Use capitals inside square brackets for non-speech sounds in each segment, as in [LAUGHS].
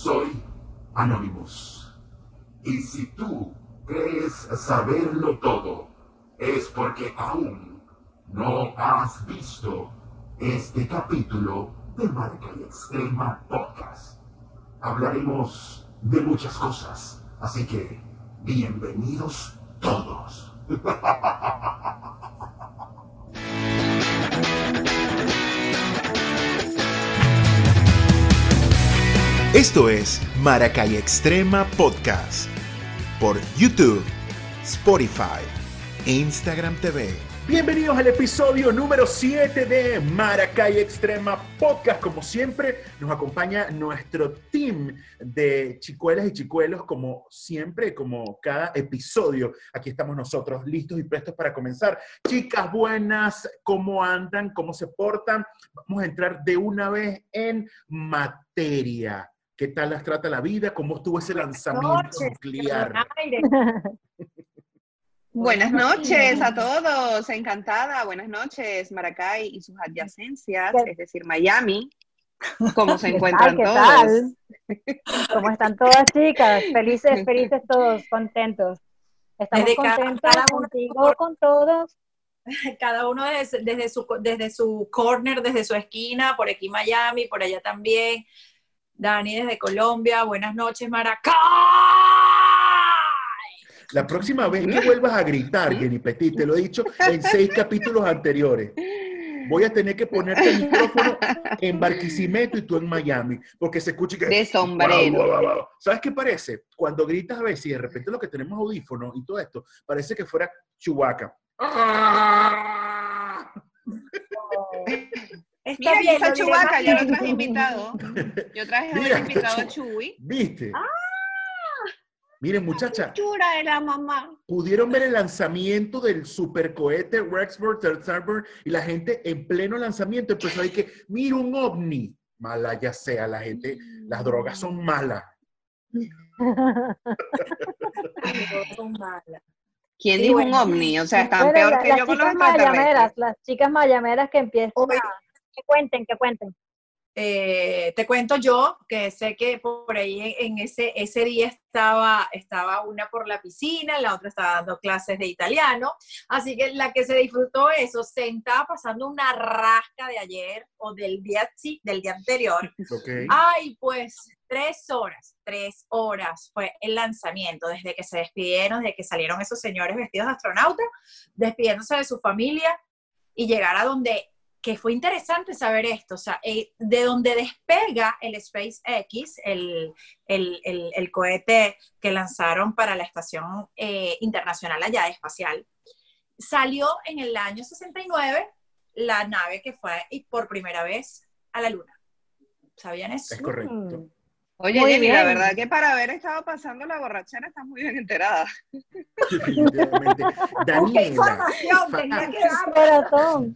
Soy Anonymous. Y si tú crees saberlo todo, es porque aún no has visto este capítulo de Marca y Extrema Podcast. Hablaremos de muchas cosas, así que bienvenidos todos. [LAUGHS] Esto es Maracay Extrema Podcast por YouTube, Spotify e Instagram TV. Bienvenidos al episodio número 7 de Maracay Extrema Podcast. Como siempre, nos acompaña nuestro team de chicuelas y chicuelos, como siempre, como cada episodio. Aquí estamos nosotros, listos y prestos para comenzar. Chicas buenas, ¿cómo andan? ¿Cómo se portan? Vamos a entrar de una vez en materia. ¿Qué tal las trata la vida? ¿Cómo estuvo ese lanzamiento nuclear? [LAUGHS] Buenas noches a todos, encantada. Buenas noches, Maracay y sus adyacencias, es decir, Miami. ¿Cómo se [LAUGHS] encuentran ¿Qué todos? tal? ¿Cómo están todas chicas? Felices, felices todos, contentos. Estamos contentos contigo, con todos. [LAUGHS] cada uno desde, desde su, desde su corner, desde su esquina, por aquí Miami, por allá también. Dani desde Colombia, buenas noches, Maracay. La próxima vez que vuelvas a gritar, Jenny Petit, te lo he dicho en seis capítulos anteriores. Voy a tener que ponerte el micrófono en Barquisimeto y tú en Miami, porque se escucha que... De sombrero. ¿Sabes qué parece? Cuando gritas a veces y de repente lo que tenemos audífonos y todo esto, parece que fuera Chewbacca. Está Mira, está diré Chubaca, yo lo traje invitado. [LAUGHS] Yo traje Mira, hoy invitado a Chuy. ¿Viste? Miren, muchacha, Chura de la mamá. pudieron ver el lanzamiento del supercohete Rexburg Thunderbird y la gente en pleno lanzamiento empezó a decir que, mira un ovni. Mala ya sea, la gente, las drogas son malas. Son malas. ¿Quién Sí, dijo bueno. un ovni? O sea, están Bueno, peor la- que las yo con los chicas mayameras, las chicas mayameras que empiezan Oye. a... Que cuenten, que cuenten. Eh, te cuento yo que sé que por ahí en, en ese, ese día estaba, estaba una por la piscina, la otra estaba dando clases de italiano, así que la que se disfrutó eso, sentada pasando una rasca de ayer o del día, sí, del día anterior. [LAUGHS] ¿ok? Ay, pues tres horas, tres horas fue el lanzamiento, desde que se despidieron, desde que salieron esos señores vestidos de astronauta, despidiéndose de su familia y llegar a donde, que fue interesante saber esto, o sea, eh, de donde despega el SpaceX, el, el, el, el cohete que lanzaron para la Estación eh, Internacional allá espacial, salió en el año 69 la nave que fue por primera vez a la Luna. ¿Sabían eso? Es correcto. Oye, Muy Jenny, la verdad que para haber estado pasando la borrachera estás muy bien enterada. Definitivamente. [LAUGHS] Daniela, información, fa- tenía que dar. Corazón.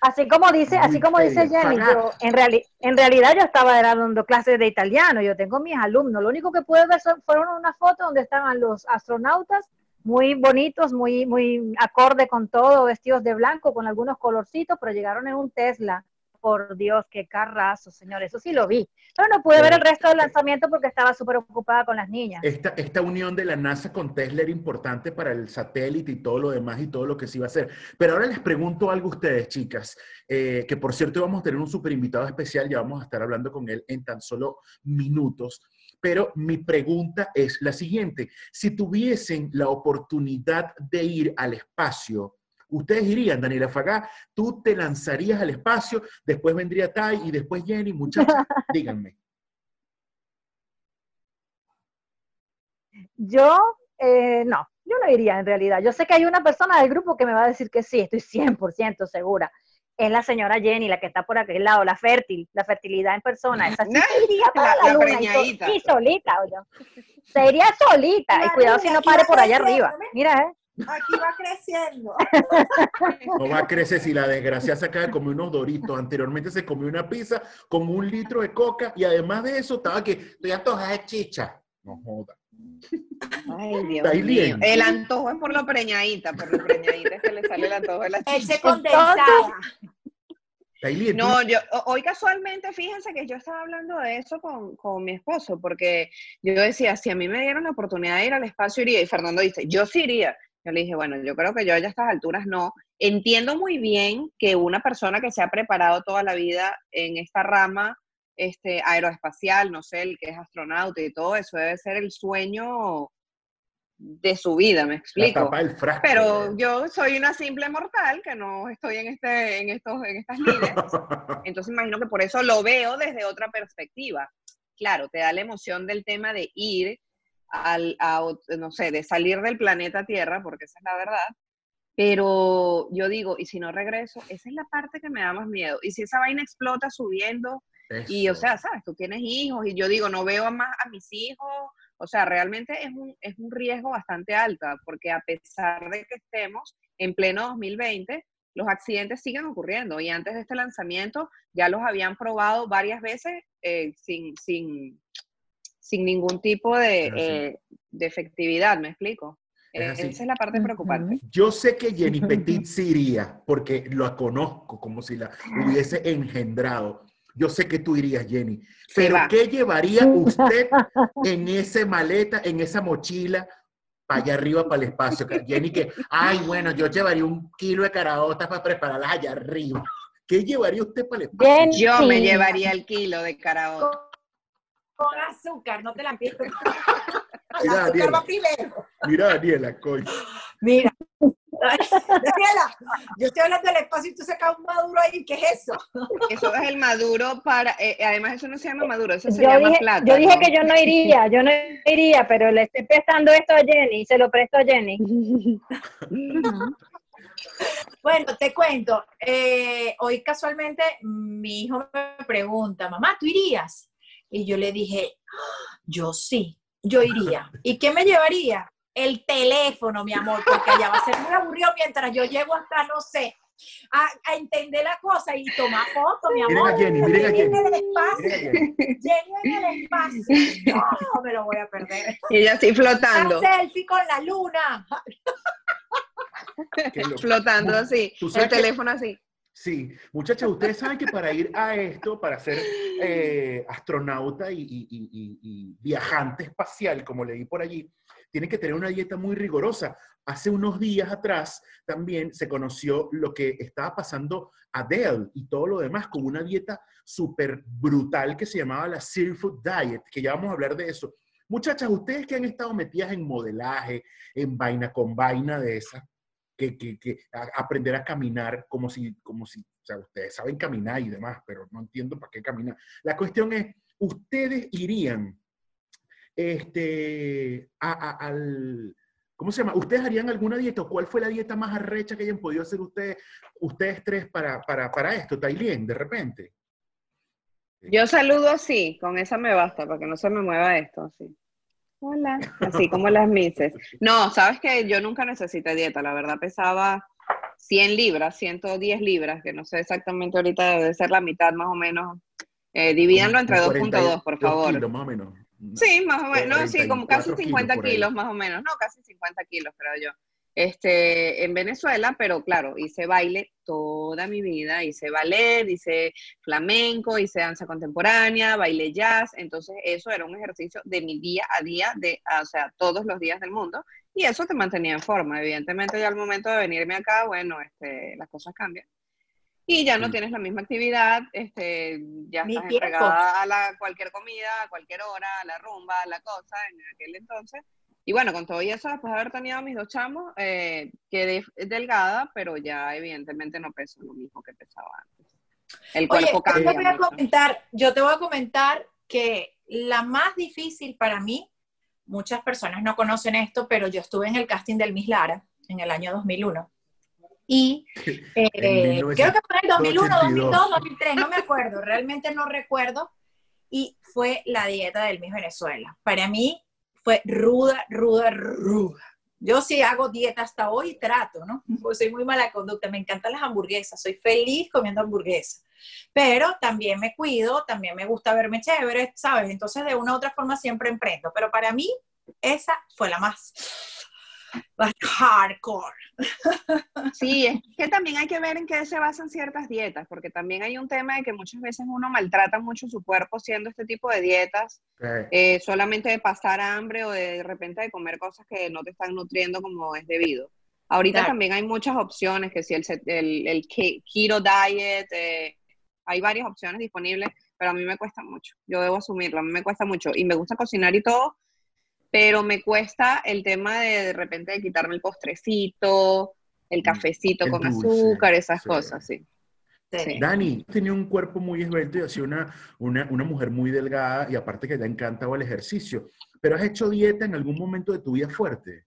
Así como dice, así como dice Jenny, yo, en, reali- en realidad yo estaba dando clases de italiano, yo tengo mis alumnos, lo único que pude ver son- fueron unas fotos donde estaban los astronautas muy bonitos, muy, muy acorde con todo, vestidos de blanco, con algunos colorcitos, pero llegaron en un Tesla. Por Dios, qué carrazo, señor, eso sí lo vi. Pero no pude ver el resto del lanzamiento porque estaba súper ocupada con las niñas. Esta, esta unión de la NASA con Tesla era importante para el satélite y todo lo demás y todo lo que se iba a hacer. Pero ahora les pregunto algo a ustedes, chicas, eh, que por cierto vamos a tener un super invitado especial, ya vamos a estar hablando con él en tan solo minutos. Pero mi pregunta es la siguiente, si tuviesen la oportunidad de ir al espacio, ustedes irían, Daniela Fagá, tú te lanzarías al espacio, después vendría Tai y después Jenny, muchachas, [LAUGHS] díganme. Yo, eh, no, yo no iría en realidad. Yo sé que hay una persona del grupo que me va a decir que sí, estoy 100% segura. Es la señora Jenny, la que está por aquel lado, la fértil, la fertilidad en persona. Esa sí iría para La- la, la luna y, solita, oye. Se iría solita. Y cuidado si no pare por allá arriba. Mira, eh. Aquí va creciendo. [LAUGHS] No va a crecer si la desgracia se acaba de comer unos doritos. Anteriormente se comió una pizza con un litro de coca y además de eso estaba que estoy antojada de chicha. No joda. Ay, Dios Está ahí mío. bien. El antojo es por lo preñadita, por lo preñadita es que le sale el antojo de la chicha. condensada. Tailí, No, yo ho- hoy casualmente, fíjense que yo estaba hablando de eso con, con mi esposo, porque yo decía, si a mí me dieron la oportunidad de ir al espacio, iría. Y Fernando dice, yo sí iría. Yo le dije, bueno, yo creo que yo ya a estas alturas no. Entiendo muy bien que una persona que se ha preparado toda la vida en esta rama este, aeroespacial, no sé, el que es astronauta y todo eso, debe ser el sueño de su vida, me la explico. tapa del frasco. Pero yo soy una simple mortal que no estoy en, este, en, estos, en estas lides. [LAUGHS] Entonces imagino que por eso lo veo desde otra perspectiva. Claro, te da la emoción del tema de ir al, a, no sé, de salir del planeta Tierra, porque esa es la verdad. Pero yo digo, ¿y si no regreso? Esa es la parte que me da más miedo. ¿Y si esa vaina explota subiendo? Y o sea, sabes, tú tienes hijos y yo digo, no veo más a mis hijos. O sea, realmente es un, es un riesgo bastante alto, porque a pesar de que estemos en pleno 2020, los accidentes siguen ocurriendo y antes de este lanzamiento ya los habían probado varias veces eh, sin, sin, sin ningún tipo de, eh, de efectividad, ¿me explico? Es Eh. Esa es la parte preocupante. Yo sé que Jenny Petit sí iría, porque la conozco como si la hubiese engendrado. Yo sé que tú irías, Jenny. Se Pero. ¿qué llevaría usted en esa maleta, en esa mochila, para allá arriba, para el espacio? Jenny, que, ay, bueno, yo llevaría un kilo de caraotas para prepararlas allá arriba. ¿Qué llevaría usted para el espacio? Jenny. Yo me llevaría el kilo de caraota. Con azúcar, no te la pido. [LAUGHS] Mira, azúcar Daniela. va primero. Mira, Daniela, coño. Mira. Daniela, yo estoy hablando del espacio y tú sacas un maduro ahí. ¿Qué es eso? Eso es el maduro para, eh, además eso no se llama maduro, eso se Yo llama dije, plata. yo dije que yo no iría, yo no iría, pero le estoy prestando esto a Jenny, se lo presto a Jenny. Bueno, te cuento. eh, hoy casualmente mi hijo me pregunta, mamá, ¿tú irías? Y yo le dije, "Ah, yo sí, yo iría. ¿Y qué me llevaría? El teléfono, mi amor, porque allá va a ser muy aburrido mientras yo llego hasta, no sé, a, a entender la cosa y tomar fotos, mi Miren amor. a Jenny, miren a Jenny en el espacio, Miren a Jenny. Jenny en el espacio. No, me lo voy a perder. Y ella así flotando, Una selfie con la luna. Flotando así, el teléfono así. Sí, muchachas, ustedes saben que para ir a esto, para ser eh, astronauta y, y- y- y- viajante espacial, como leí por allí, tienen que tener una dieta muy rigurosa. Hace unos días atrás también se conoció lo que estaba pasando Adele y todo lo demás con una dieta súper brutal que se llamaba la Zero Food Diet, que ya vamos a hablar de eso. Muchachas, ustedes que han estado metidas en modelaje, en vaina con vaina de esa, que, que- que aprender a caminar como si, como si, o sea, ustedes saben caminar y demás, pero no entiendo para qué caminar. La cuestión es, ¿ustedes irían este, a- al, ¿cómo se llama? ¿Ustedes harían alguna dieta? ¿O ¿Cuál fue la dieta más arrecha que hayan podido hacer ustedes, ustedes tres para, para, para esto, Tailien, de repente? Yo saludo así, con esa me basta, para que no se me mueva esto, así. Hola, así como las mises. No, sabes que yo nunca necesité dieta, la verdad pesaba 100 libras, 110 libras, que no sé exactamente ahorita, debe ser la mitad más o menos. Eh, divídanlo entre Como 2.2, por 42 favor. kilos, más o menos. Sí, más o menos, no, sí, como casi 44 50 kilos kilos más o menos, no, casi 50 kilos creo yo. Este, en Venezuela, pero claro, hice baile toda mi vida, hice ballet, hice flamenco, hice danza contemporánea, baile jazz, entonces eso era un ejercicio de mi día a día, de, o sea, todos los días del mundo, y eso te mantenía en forma. Evidentemente ya al momento de venirme acá, bueno, este, las cosas cambian. Y ya no Sí. tienes la misma actividad, este, ya Ni estás tiempo. entregada a la, cualquier comida, a cualquier hora, a la rumba, a la cosa, en aquel entonces. Y bueno, con todo y eso, después de haber tenido a mis dos chamos, eh, quedé delgada, pero ya evidentemente no peso lo mismo que pesaba antes. El Oye, cuerpo yo te cambia voy a comentar, yo te voy a comentar que la más difícil para mí, muchas personas no conocen esto, pero yo estuve en el casting del Miss Lara en el año 2001. Y [LAUGHS] eh, creo que fue en el 2001, 1982. 2002, 2003, no me acuerdo, realmente no recuerdo. Y fue la dieta del Miss Venezuela. Para mí fue ruda, ruda, ruda. Yo sí hago dieta hasta hoy y trato, ¿no? Pues soy muy mala conducta, me encantan las hamburguesas, soy feliz comiendo hamburguesas. Pero también me cuido, también me gusta verme chévere, ¿sabes? Entonces de una u otra forma siempre emprendo. Pero para mí esa fue la más hardcore. [LAUGHS] Sí, es que también hay que ver en qué se basan ciertas dietas, porque también hay un tema de que muchas veces uno maltrata mucho su cuerpo haciendo este tipo de dietas, Eh, eh, solamente de pasar hambre o de, de repente de comer cosas que no te están nutriendo como es debido. Ahorita Claro. también hay muchas opciones, que si el, el, el ke- keto diet, eh, hay varias opciones disponibles, pero a mí me cuesta mucho, yo debo asumirlo, a mí me cuesta mucho y me gusta cocinar y todo, pero me cuesta el tema de de repente de quitarme el postrecito, el cafecito Mm, el con dulce, azúcar, esas sí. cosas, sí. Sí. Dani, tenía un cuerpo muy esbelto y sido una, una, una mujer muy delgada y aparte que te ha encantado el ejercicio. Pero has hecho dieta en algún momento de tu vida fuerte.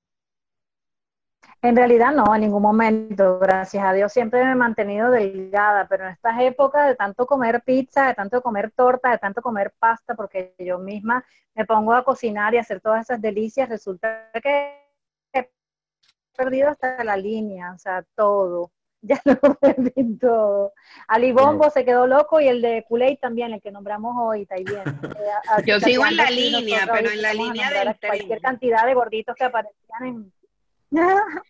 En realidad no, en ningún momento, gracias a Dios siempre me he mantenido delgada, pero en estas épocas de tanto comer pizza, de tanto comer torta, de tanto comer pasta, porque yo misma me pongo a cocinar y a hacer todas esas delicias, resulta que he perdido hasta la línea, o sea, todo. [LAUGHS] Ya lo perdí todo. Ali Bombo Wow. se quedó loco y el de Kool-Aid también, el que nombramos hoy, también. [LAUGHS] Eh, Yo sigo en la sí, línea, pero en la línea a Cualquier cantidad de gorditos que aparecían en, [LAUGHS]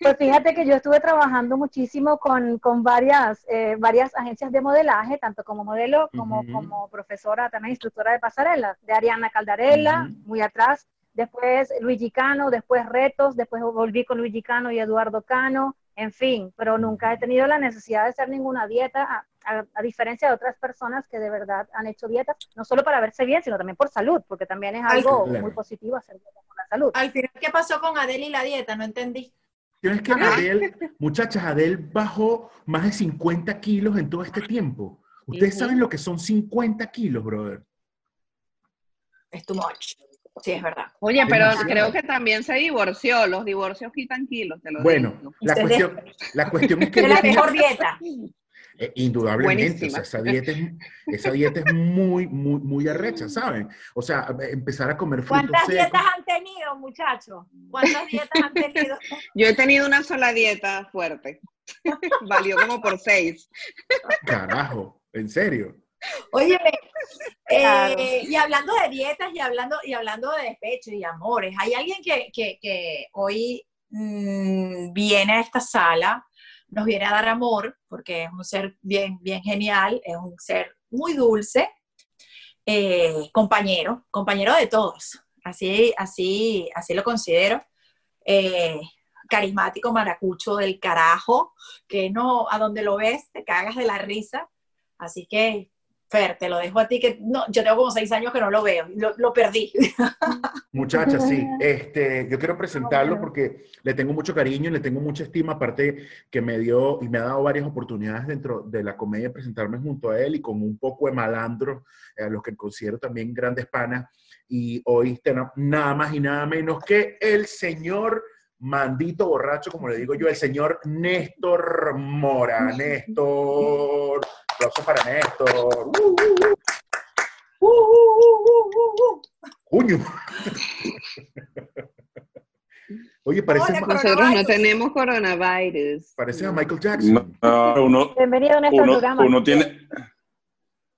pues fíjate que yo estuve trabajando muchísimo con, con varias, eh, varias agencias de modelaje, tanto como modelo como como profesora, también instructora de pasarela, de Ariana Caldarella, muy atrás, después Luigi Cano, después Retos, después volví con Luigi Cano y Eduardo Cano, en fin, pero nunca he tenido la necesidad de hacer ninguna dieta, a, diferencia de otras personas que de verdad han hecho dietas, no solo para verse bien, sino también por salud, porque también es algo claro. muy positivo hacer dieta por la salud. Al final, ¿qué pasó con Adele y la dieta? No entendí. Tienes que Adel, muchachas, Adel bajó más de 50 kilos en todo este tiempo. Ustedes saben lo que son 50 kilos, brother. Es too much. Sí, es verdad. Oye, pero Demasiado. creo que también se divorció. Los divorcios quitan kilos, te lo Bueno, digo. la cuestión, la cuestión es que Es la mejor dieta. [LAUGHS] Eh, indudablemente, o sea, esa dieta es, esa dieta es muy, muy, muy arrecha, ¿saben? O sea, eh, empezar a comer frutos ¿Cuántas secos. dietas han tenido, muchachos? ¿Cuántas dietas han tenido? [LAUGHS] Yo he tenido una sola dieta fuerte. [LAUGHS] Valió como por seis. Carajo, en serio. Óyeme, eh, Claro. y hablando de dietas y hablando, y hablando de despecho y amores, hay alguien que, que- que hoy mm, viene a esta sala, nos viene a dar amor, porque es un ser bien, bien genial, es un ser muy dulce, eh, compañero, compañero de todos, así, así, así lo considero. eh, carismático maracucho del carajo, que no, a donde lo ves te cagas de la risa. Así que, Fer, te lo dejo a ti, que no, yo tengo como seis años que no lo veo, lo, lo perdí. [LAUGHS] Muchachas, sí. [LAUGHS] Este, yo quiero presentarlo porque le tengo mucho cariño, le tengo mucha estima, aparte que me dio y me ha dado varias oportunidades dentro de la comedia presentarme junto a él y con un poco de malandro, eh, a los que considero también grandes panas. Y hoy tenemos nada más y nada menos que el señor mandito borracho, como le digo yo, el señor Néstor Mora. [LAUGHS] Néstor. Aplausos para Néstor. ¡Uh, uh, uh! ¡Uh, uh, uh, uh, uh! ¡Cuño! Oye, parece, Hola, Nosotros no tenemos coronavirus. parece a Michael Jackson. No, uno, Bienvenido a nuestro uno, programa. uno tiene,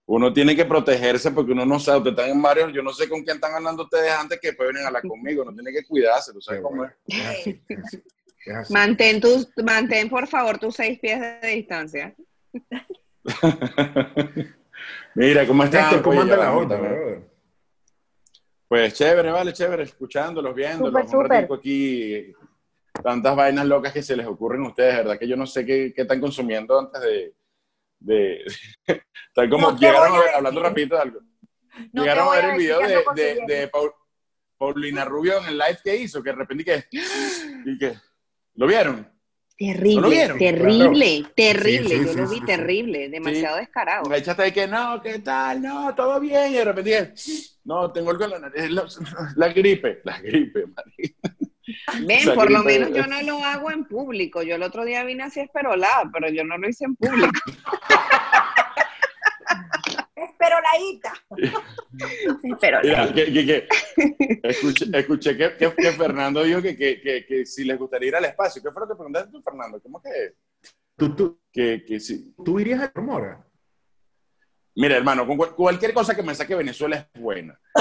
uno tiene que protegerse porque uno no sabe, ustedes están en varios, yo no sé con quién están hablando ustedes antes que después vienen a hablar conmigo, no tiene que cuidarse, tú sabes cómo es. Es así, es así, es así. Mantén, tus, mantén, por favor, tus seis pies de distancia. [LAUGHS] Mira, ¿cómo están? Néstor, ¿cómo Oye, anda la onda? Pues chévere, vale, chévere, escuchándolos, viéndolos, un ratico aquí, tantas vainas locas que se les ocurren a ustedes, ¿verdad? Que yo no sé qué, qué están consumiendo antes de... de [LAUGHS] tal como No llegaron a ver- hablando rapidito de algo. No llegaron a ver el video de, ando de, consiguiendo. de Paul- Paulina Rubio en el live que hizo, que de repente que... y que ¿Lo vieron? Terrible, ¿No lo vieron? terrible, terrible. Sí, sí, Yo sí, lo vi sí, sí. terrible, demasiado descarado. La chata de que no, ¿qué tal? No, todo bien. Y de repente dije, no, tengo algo en la nariz. La, la gripe, la gripe, marica. Ven, por lo menos yo no lo hago en público. Yo el otro día vine así esperolada, pero yo no lo hice en público. [LAUGHS] Pero la [LAUGHS] Ita. Esperolada. Mira, que, que, que- escuché, escuché que, que- que Fernando dijo que, que, que, que si les gustaría ir al espacio. ¿Qué fue lo que preguntaste tú, Fernando? ¿Cómo que, ¿Tú, tú, que, que sí? tú irías a Mora? Mira, hermano, con cual- cualquier cosa que me saque Venezuela es buena. [LAUGHS]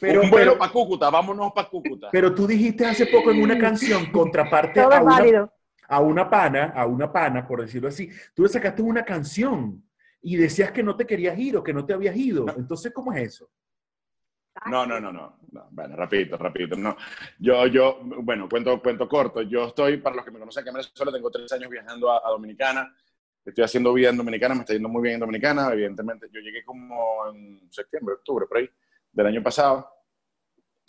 Pero, un vuelo para Cúcuta, vámonos para Cúcuta. pero tú dijiste hace poco en una canción, contraparte Todo a una, válido. A una pana, a una pana, por decirlo así, tú le sacaste una canción y decías que no te querías ir o que no te habías ido. Entonces, ¿cómo es eso? No, no, no, no, no. Bueno, rapidito, rapidito. No. Yo, yo, bueno, cuento, cuento corto. Yo estoy, para los que me conocen aquí en Venezuela, tengo tres años viajando a, a Dominicana. Estoy haciendo vida en Dominicana, me está yendo muy bien en Dominicana. Evidentemente, yo llegué como en septiembre, octubre, por ahí, del año pasado.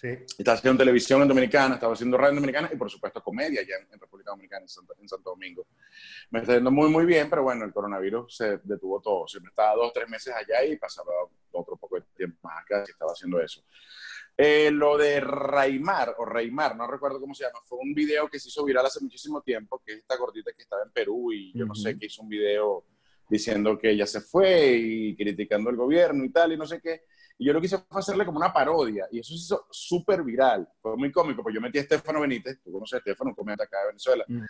Sí. Estaba haciendo televisión en Dominicana, estaba haciendo radio en Dominicana y, por supuesto, comedia allá en, en República Dominicana, en Santo, en Santo Domingo. Me está yendo muy, muy bien, pero bueno, el coronavirus se detuvo todo. Siempre estaba dos, tres meses allá y pasaba otro poco de tiempo más acá que estaba haciendo eso. Eh, lo de Raimar, o Raimar, no recuerdo cómo se llama, fue un video que se hizo viral hace muchísimo tiempo, que es esta gordita que estaba en Perú y yo no sé, que hizo un video diciendo que ella se fue y criticando el gobierno y tal, y no sé qué. Y yo lo que hice fue hacerle como una parodia, y eso se hizo súper viral. Fue muy cómico, pues yo metí a Estefano Benítez, tú conoces a Estefano, un comediante acá de Venezuela. Mm.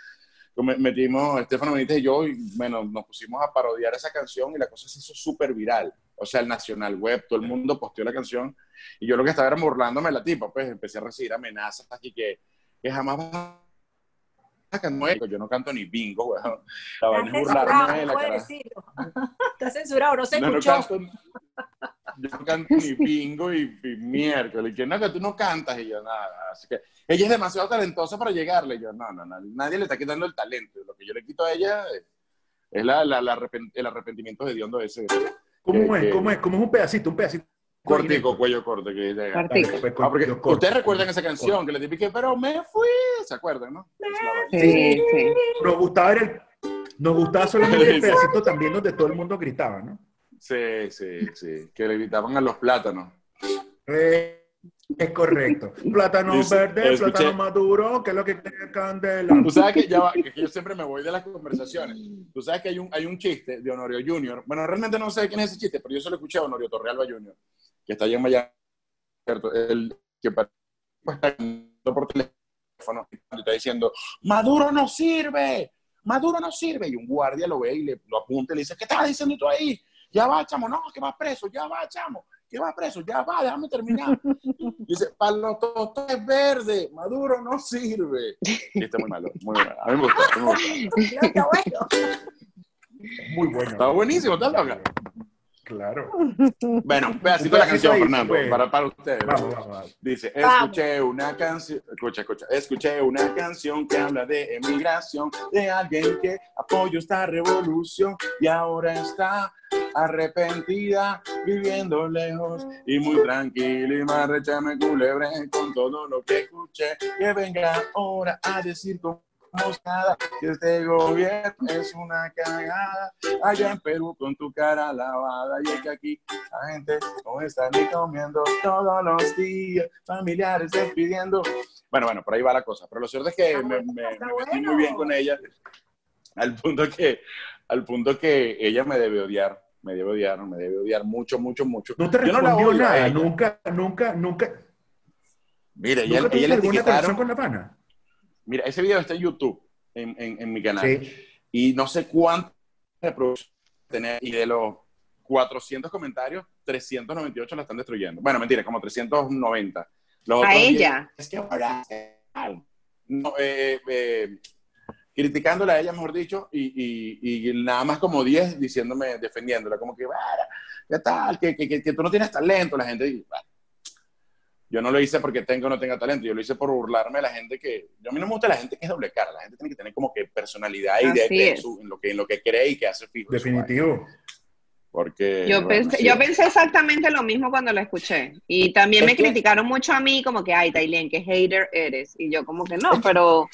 Me- Metimos Estefano Benítez y yo, y bueno, nos pusimos a parodiar esa canción y la cosa se hizo súper viral. O sea, el Nacional Web, todo el mundo posteó la canción y yo lo que estaba era burlándome de la tipa, pues empecé a recibir amenazas aquí que, que jamás vas a cantar. Yo no canto ni bingo, weón. De no la cara. [LAUGHS] Está censurado, no se No, no escuchó. canto, yo no canto ni [LAUGHS] bingo y, y miércoles. Y que no, que tú no cantas. Y yo, nada. Así que ella es demasiado talentosa para llegarle. Y yo, no, no, no, nadie le está quitando el talento. Lo que yo le quito a ella es, es la, la- la arrepen- el arrepentimiento de Diondo ese. ¿Cómo Que- es? que- ¿Cómo es? ¿Cómo es un pedacito? Un pedacito. Cortico, cuello corto. Que llega. Cortico. Ah, porque corto. ustedes recuerdan esa canción que le dije, pero me fui. ¿Se acuerdan, no? Vaina. Sí, sí. Nos gustaba, el- nos gustaba solamente el [LAUGHS] pedacito también donde todo el mundo gritaba, ¿no? Sí, sí, sí. Que le gritaban a los plátanos. Eh, es correcto. Plátano Dice- verde, escuché- plátano maduro, que es lo que tiene candela. Tú sabes que, ya va, que yo siempre me voy de las conversaciones. Tú sabes que hay un, hay un chiste de Honorio Junior. Bueno, realmente no sé quién es ese chiste, pero yo se lo escuché a Honorio Torrealba Junior, que está allá en Miami. El que pues, está por teléfono y está diciendo, Maduro no sirve, Maduro no sirve. Y un guardia lo ve y le, lo apunta y le dice, ¿qué estás diciendo tú ahí? Ya va, chamo, no, que va preso, ya va, chamo, que va preso, ya va, déjame terminar. [LAUGHS] Dice, para los totos es verde, Maduro no sirve. [LAUGHS] Y está muy malo, muy malo. A mí me gustó, a mí me. Está [LAUGHS] bueno. Está buenísimo, está loca. Claro. Bueno, pedacito de la pedacito canción, Fernando, pues. para, para ustedes. Vamos, vamos, vamos. Dice, Vamos. escuché una canción, escucha, escucha, escuché una canción que habla de emigración, de alguien que apoyó esta revolución y ahora está arrepentida, viviendo lejos y muy tranquila y más me culebre con todo lo que escuché, que venga ahora a decir como nada, que este gobierno es una cagada, allá en Perú con tu cara lavada y es que aquí la gente no está ni comiendo todos los días, familiares despidiendo. Bueno, bueno, por ahí va la cosa. Pero lo cierto es que Está me, me- me metí muy bien con ella, al punto que, al punto que ella me debe odiar, me debe odiar, me debe odiar mucho, mucho, mucho. No te Yo no la respondió odio a nada, ella. nunca, nunca, nunca, Mira, ella, nunca ella tuviste le etiquetaron. con la pana. Mira, ese video está en YouTube, en, en, en mi canal. Sí. y no sé cuántas reproducciones tiene, y de los 400 comentarios, 398 la están destruyendo. Bueno, mentira, como 390. Los A otros ella. 10, Es que ahora no, eh, eh, criticándola a ella, mejor dicho, y, y- y nada más como 10 diciéndome, defendiéndola, como que, "Bueno, ¿qué tal? Que, que, que- que tú no tienes talento. La gente. Yo no lo hice porque tengo o no tenga talento, yo lo hice por burlarme de la gente que, yo a mí no me gusta la gente que es doble cara, la gente tiene que tener como que personalidad y de es. su- en, lo que, en lo que cree y que hace fijo. en. Definitivo. Porque, Yo bueno, pensé, sí. yo pensé exactamente lo mismo cuando lo escuché. Y también Es me que- criticaron mucho a mí, como que, ay, Tailén, qué hater eres. Y yo como que no, pero...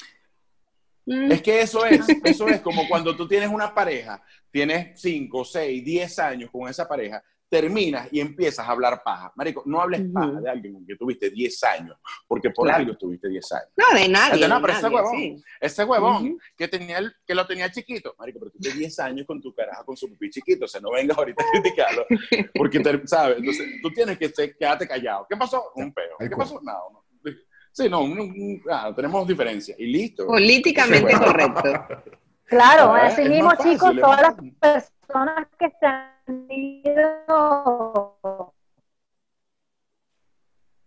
mm, Es que eso es, eso es como cuando tú tienes una pareja, tienes 5, 6, 10 años con esa pareja, terminas y empiezas a hablar paja. Marico, no hables paja de alguien con que tuviste 10 años, porque por Claro. algo estuviste 10 años. No, de nadie. No, de pero ese huevón. sí. Ese huevón que, tenía el- que lo tenía chiquito, marico, pero tú tienes 10 años con tu caraja, con su pipí chiquito, o sea, no vengas ahorita a criticarlo, porque, te- ¿sabes? Entonces, tú tienes que ser- quedarte callado. ¿Qué pasó? Un peo. ¿Qué pasó? No, no. Sí, no, un- un- ah, tenemos diferencia. Y listo. Políticamente correcto. Claro, así mismo, chicos, todas las personas que se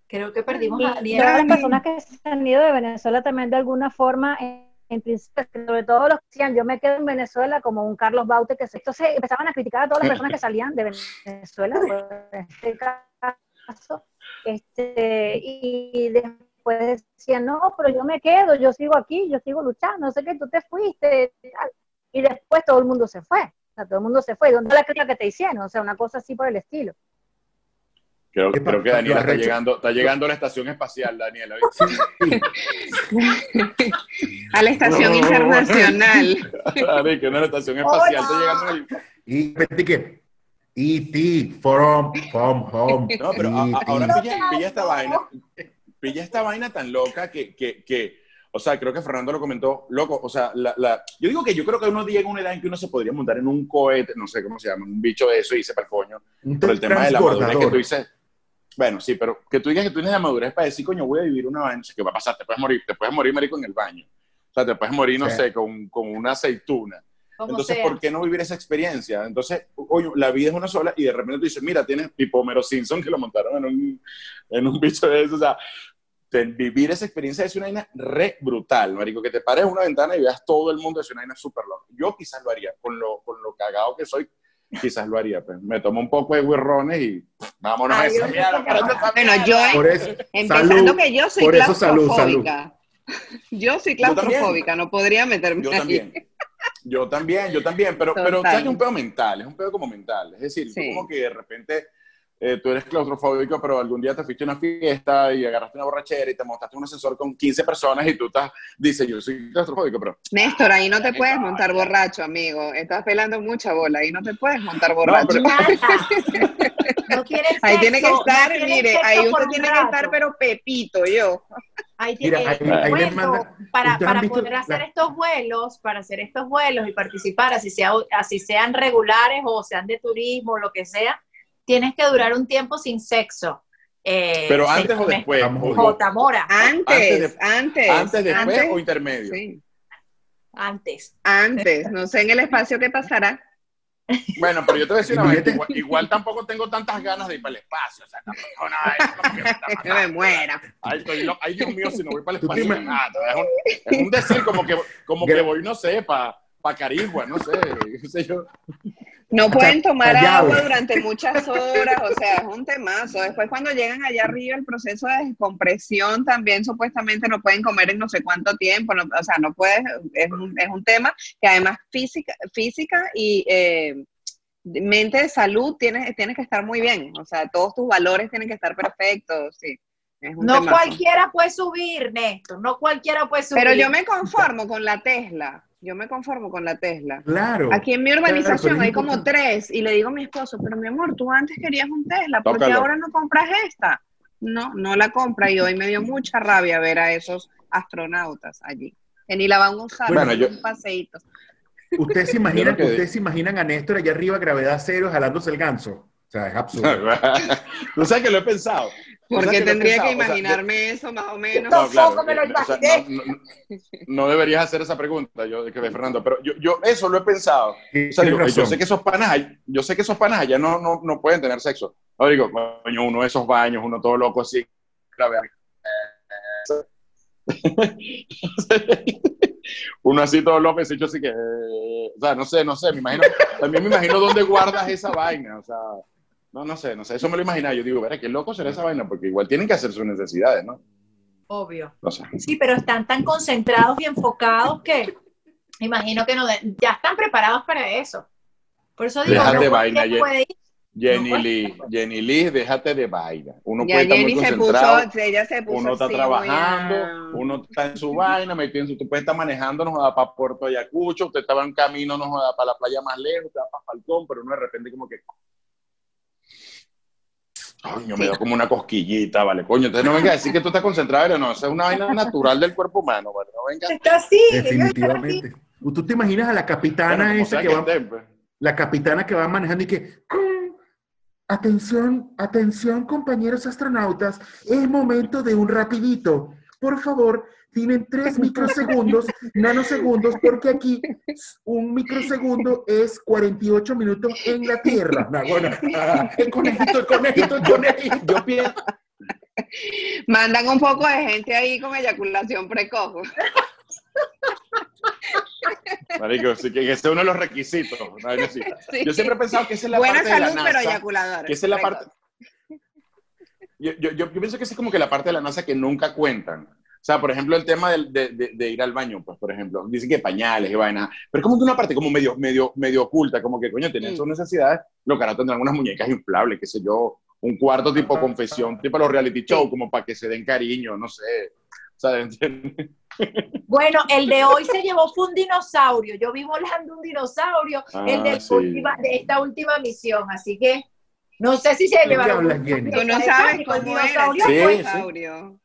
Creo que perdimos a las personas que se han ido de Venezuela también de alguna forma, en, en principio, sobre todo los que decían, yo me quedo en Venezuela como un Carlos Baute, que se, entonces empezaban a criticar a todas las personas que salían de Venezuela, por este caso, este, y después decían, no, pero yo me quedo, yo sigo aquí, yo sigo luchando, no sé qué, tú te fuiste, y tal. y después todo el mundo se fue, o sea, todo el mundo se fue, ¿dónde la crítica que te hicieron? O sea, una cosa así por el estilo. Creo, creo que Daniela está llegando, está llegando a la estación espacial, Daniela. [LAUGHS] A la estación No. internacional. [LAUGHS] Dani, que no es la estación espacial, está llegando el... Y E.T. from, from home. No, pero ahora pilla, pilla esta vaina, pilla esta vaina tan loca que, que, que, o sea, creo que Fernando lo comentó, loco, o sea, la, la- yo digo que yo creo que uno llega a una edad en que uno se podría montar en un cohete, no sé cómo se llama, un bicho de eso y irse para el coño, Un por el tema de la madurez que tú dices, bueno, sí, pero que tú digas que tú tienes la madurez para decir, coño, voy a vivir una vaina, ¿qué va a pasar? Te puedes morir, te puedes morir, marico, en el baño. O sea, te puedes morir, no Sí. sé, con, con una aceituna. Como Entonces, sea. ¿por qué no vivir esa experiencia? Entonces, oye, la vida es una sola y de repente tú dices, mira, tienes tipo Homero Simpson que lo montaron en un, en un bicho de eso. O sea, vivir esa experiencia es una vaina re brutal, marico. Que te pares una ventana y veas todo el mundo, es una vaina súper loca. Yo quizás lo haría, con lo, con lo cagado que soy, quizás lo haría. Pues. Me tomo un poco de guirrones y vámonos a esa mierda. Bueno, yo Por eso, Empezando salud. que yo soy Por eso, salud, claustrofóbica. Yo soy Yo también. claustrofóbica, no podría meterme Yo ahí. también. Yo también, yo también, pero, Total. pero ¿sabes que es un pedo mental? Es un pedo como mental. Es decir, Sí. como que de repente eh, tú eres claustrofóbico, pero algún día te fuiste a una fiesta y agarraste una borrachera y te montaste en un ascensor con 15 personas y tú estás, dices, yo soy claustrofóbico, pero Néstor, ahí no te puedes no, montar borracho, amigo. Estás pelando mucha bola, ahí no te puedes montar borracho. pero- Nada. No [LAUGHS] ahí tiene que estar, no mire, ahí usted tiene que estar, pero pepito, yo. Ahí Mira, tiene- ahí- ahí bueno, manda- para, ¿ustedes han para poder hacer la- estos vuelos, para hacer estos vuelos y participar, así, sea, así sean regulares o sean de turismo, lo que sea, tienes que durar un tiempo sin sexo. Eh, pero antes o después. J. Mora, Antes, Antes antes. de- antes, después antes, o intermedio. sí, antes. antes. No sé en el espacio qué pasará. Bueno, pero yo te voy a decir una Imagínate- igual, igual tampoco tengo tantas ganas de ir para el espacio. O sea, tampoco, no, [LAUGHS] es como que me me muera. Ay, estoy lo- ay, Dios mío, si no voy para el espacio, ima- nada. Es un, es un decir como que, como que voy, no sé, para pa Carigua, no sé, qué sé yo. No pueden tomar callado. agua durante muchas horas, o sea, es un temazo. Después cuando llegan allá arriba, el proceso de descompresión también supuestamente no pueden comer en no sé cuánto tiempo, no- o sea, no puedes, es un, es un tema que además física, física y eh, mente de salud tienes, tienes que estar muy bien, o sea, todos tus valores tienen que estar perfectos, sí. Es un No temazo. cualquiera puede subir, Néstor, no cualquiera puede subir. Pero yo me conformo con la Tesla, yo me conformo con la Tesla. Claro. Aquí en mi urbanización hay como importante. tres y le digo a mi esposo, pero mi amor, tú antes querías un Tesla, ¿por qué ahora no compras esta? No, no la compra y hoy me dio mucha rabia ver a esos astronautas allí, que ni la van a usar, Bueno, yo- un paseíto. ¿Ustedes se imaginan, que- ustedes se imaginan a Néstor allá arriba, gravedad cero, jalándose el ganso? O sea, es absurdo. [LAUGHS] Tú sabes que lo he pensado. ¿Por qué tendría que pensado, o sea, imaginarme eso más o menos? No, Tampoco me lo eh, o sea, imaginé. no, no- no deberías hacer esa pregunta, yo, que de Fernando, pero yo, yo eso lo he pensado. O sea, Tienes digo, yo sé que esos panas, yo sé que esos panas allá no, no, no pueden tener sexo. Ahora digo, coño, uno de esos baños, uno todo loco así, [LAUGHS] uno así todo loco, ese hecho así que, eh, o sea, no sé, no sé, me imagino, también me imagino dónde guardas esa vaina, o sea, no, no sé, no sé, eso me lo imaginaba, yo digo, verá, qué loco será esa vaina, porque igual tienen que hacer sus necesidades, ¿no? Obvio. No sé. Sí, pero están tan concentrados y enfocados que imagino que no de- ya están preparados para eso. Por eso digo, Déjate no vaina, puede ir. Jenny No, Lee, Jenny Lee, déjate de vaina. Uno Ya puede estar muy Jenny se concentrado, puso, ella se puso uno está así, trabajando, muy a- uno está en su vaina, metido en su, tú puedes estar manejando, nos da para Puerto Ayacucho, usted estaba en camino, nos da para la playa más lejos, usted va para Falcón, pero uno de repente como que... Coño, me da como una cosquillita, vale, coño. Entonces no venga a decir que tú estás concentrado, no, eso es una vaina natural del cuerpo humano, vale, no venga... Está así. Definitivamente. ¿Tú te imaginas a la capitana Bueno, esa que que va, esté, pues. la capitana que va manejando y que "Mm, atención, atención compañeros astronautas, es momento de un rapidito. Por favor, tienen tres microsegundos, nanosegundos, porque aquí un microsegundo es 48 minutos en la Tierra. No, bueno, ah, [LAUGHS] el conejito, el conejito, el conejito. Yo pienso, Mandan un poco de gente ahí con eyaculación precoz. Marico, sí, que ese es uno de los requisitos. Sí. Yo siempre he pensado que esa es la Buena parte de la salud, pero NASA. eyaculadora. Que esa es la precoz. parte. Yo, yo, yo, yo pienso que esa es como que la parte de la NASA que nunca cuentan. O sea, por ejemplo, el tema del- de, de- de ir al baño, pues, por ejemplo, dicen que pañales y vaina, pero es como que una parte como medio, medio, medio oculta, como que, coño, tienen sus necesidades, los caras tendrán unas muñecas inflables, qué sé yo, un cuarto tipo confesión, tipo los reality show, como para que se den cariño, no sé. O sea, [LAUGHS] ¿entiendes? Bueno, el de hoy se llevó fue un dinosaurio. Yo vi volando un dinosaurio, el Ah, de, sí. última, de esta última misión. Así que no sé si se llevaron. Tú no sabes cómo era. dinosaurio. Sí, el sí. dinosaurio.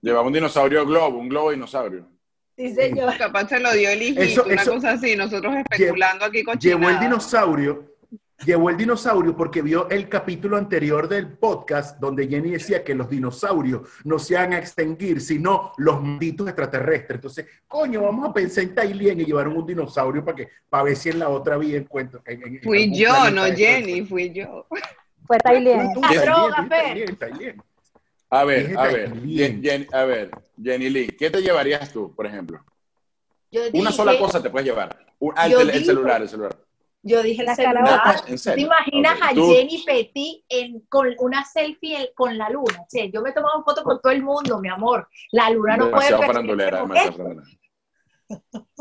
Llevaba un dinosaurio globo, un globo dinosaurio. Sí, señor. Capaz se lo dio el hijito, Eso- una eso- cosa así. Nosotros especulando aquí con Llevó el dinosaurio, llevó el dinosaurio porque vio el capítulo anterior del podcast donde Jenny decía que los dinosaurios no se van a extinguir, sino los malditos extraterrestres. Entonces, coño, vamos a pensar en Tailien y llevaron un dinosaurio para que para ver si en la otra vida encuentro. en- en- en Fui yo, no. Jenny, fui yo. Fue Tailien. Tailien, Tailien. A ver, a ver. Jen- Jen- a ver, Jenny Lee, ¿qué te llevarías tú, por ejemplo? Yo Una dije- sola cosa te puedes llevar. Un- ah, el, celular, el celular. Yo dije el La celular. caraota. ¿En ¿Te imaginas a tú- Jenny Petit en, con una selfie con la luna? Che, yo me he tomado fotos con todo el mundo, mi amor. La luna no puede Demasiado como demasiado.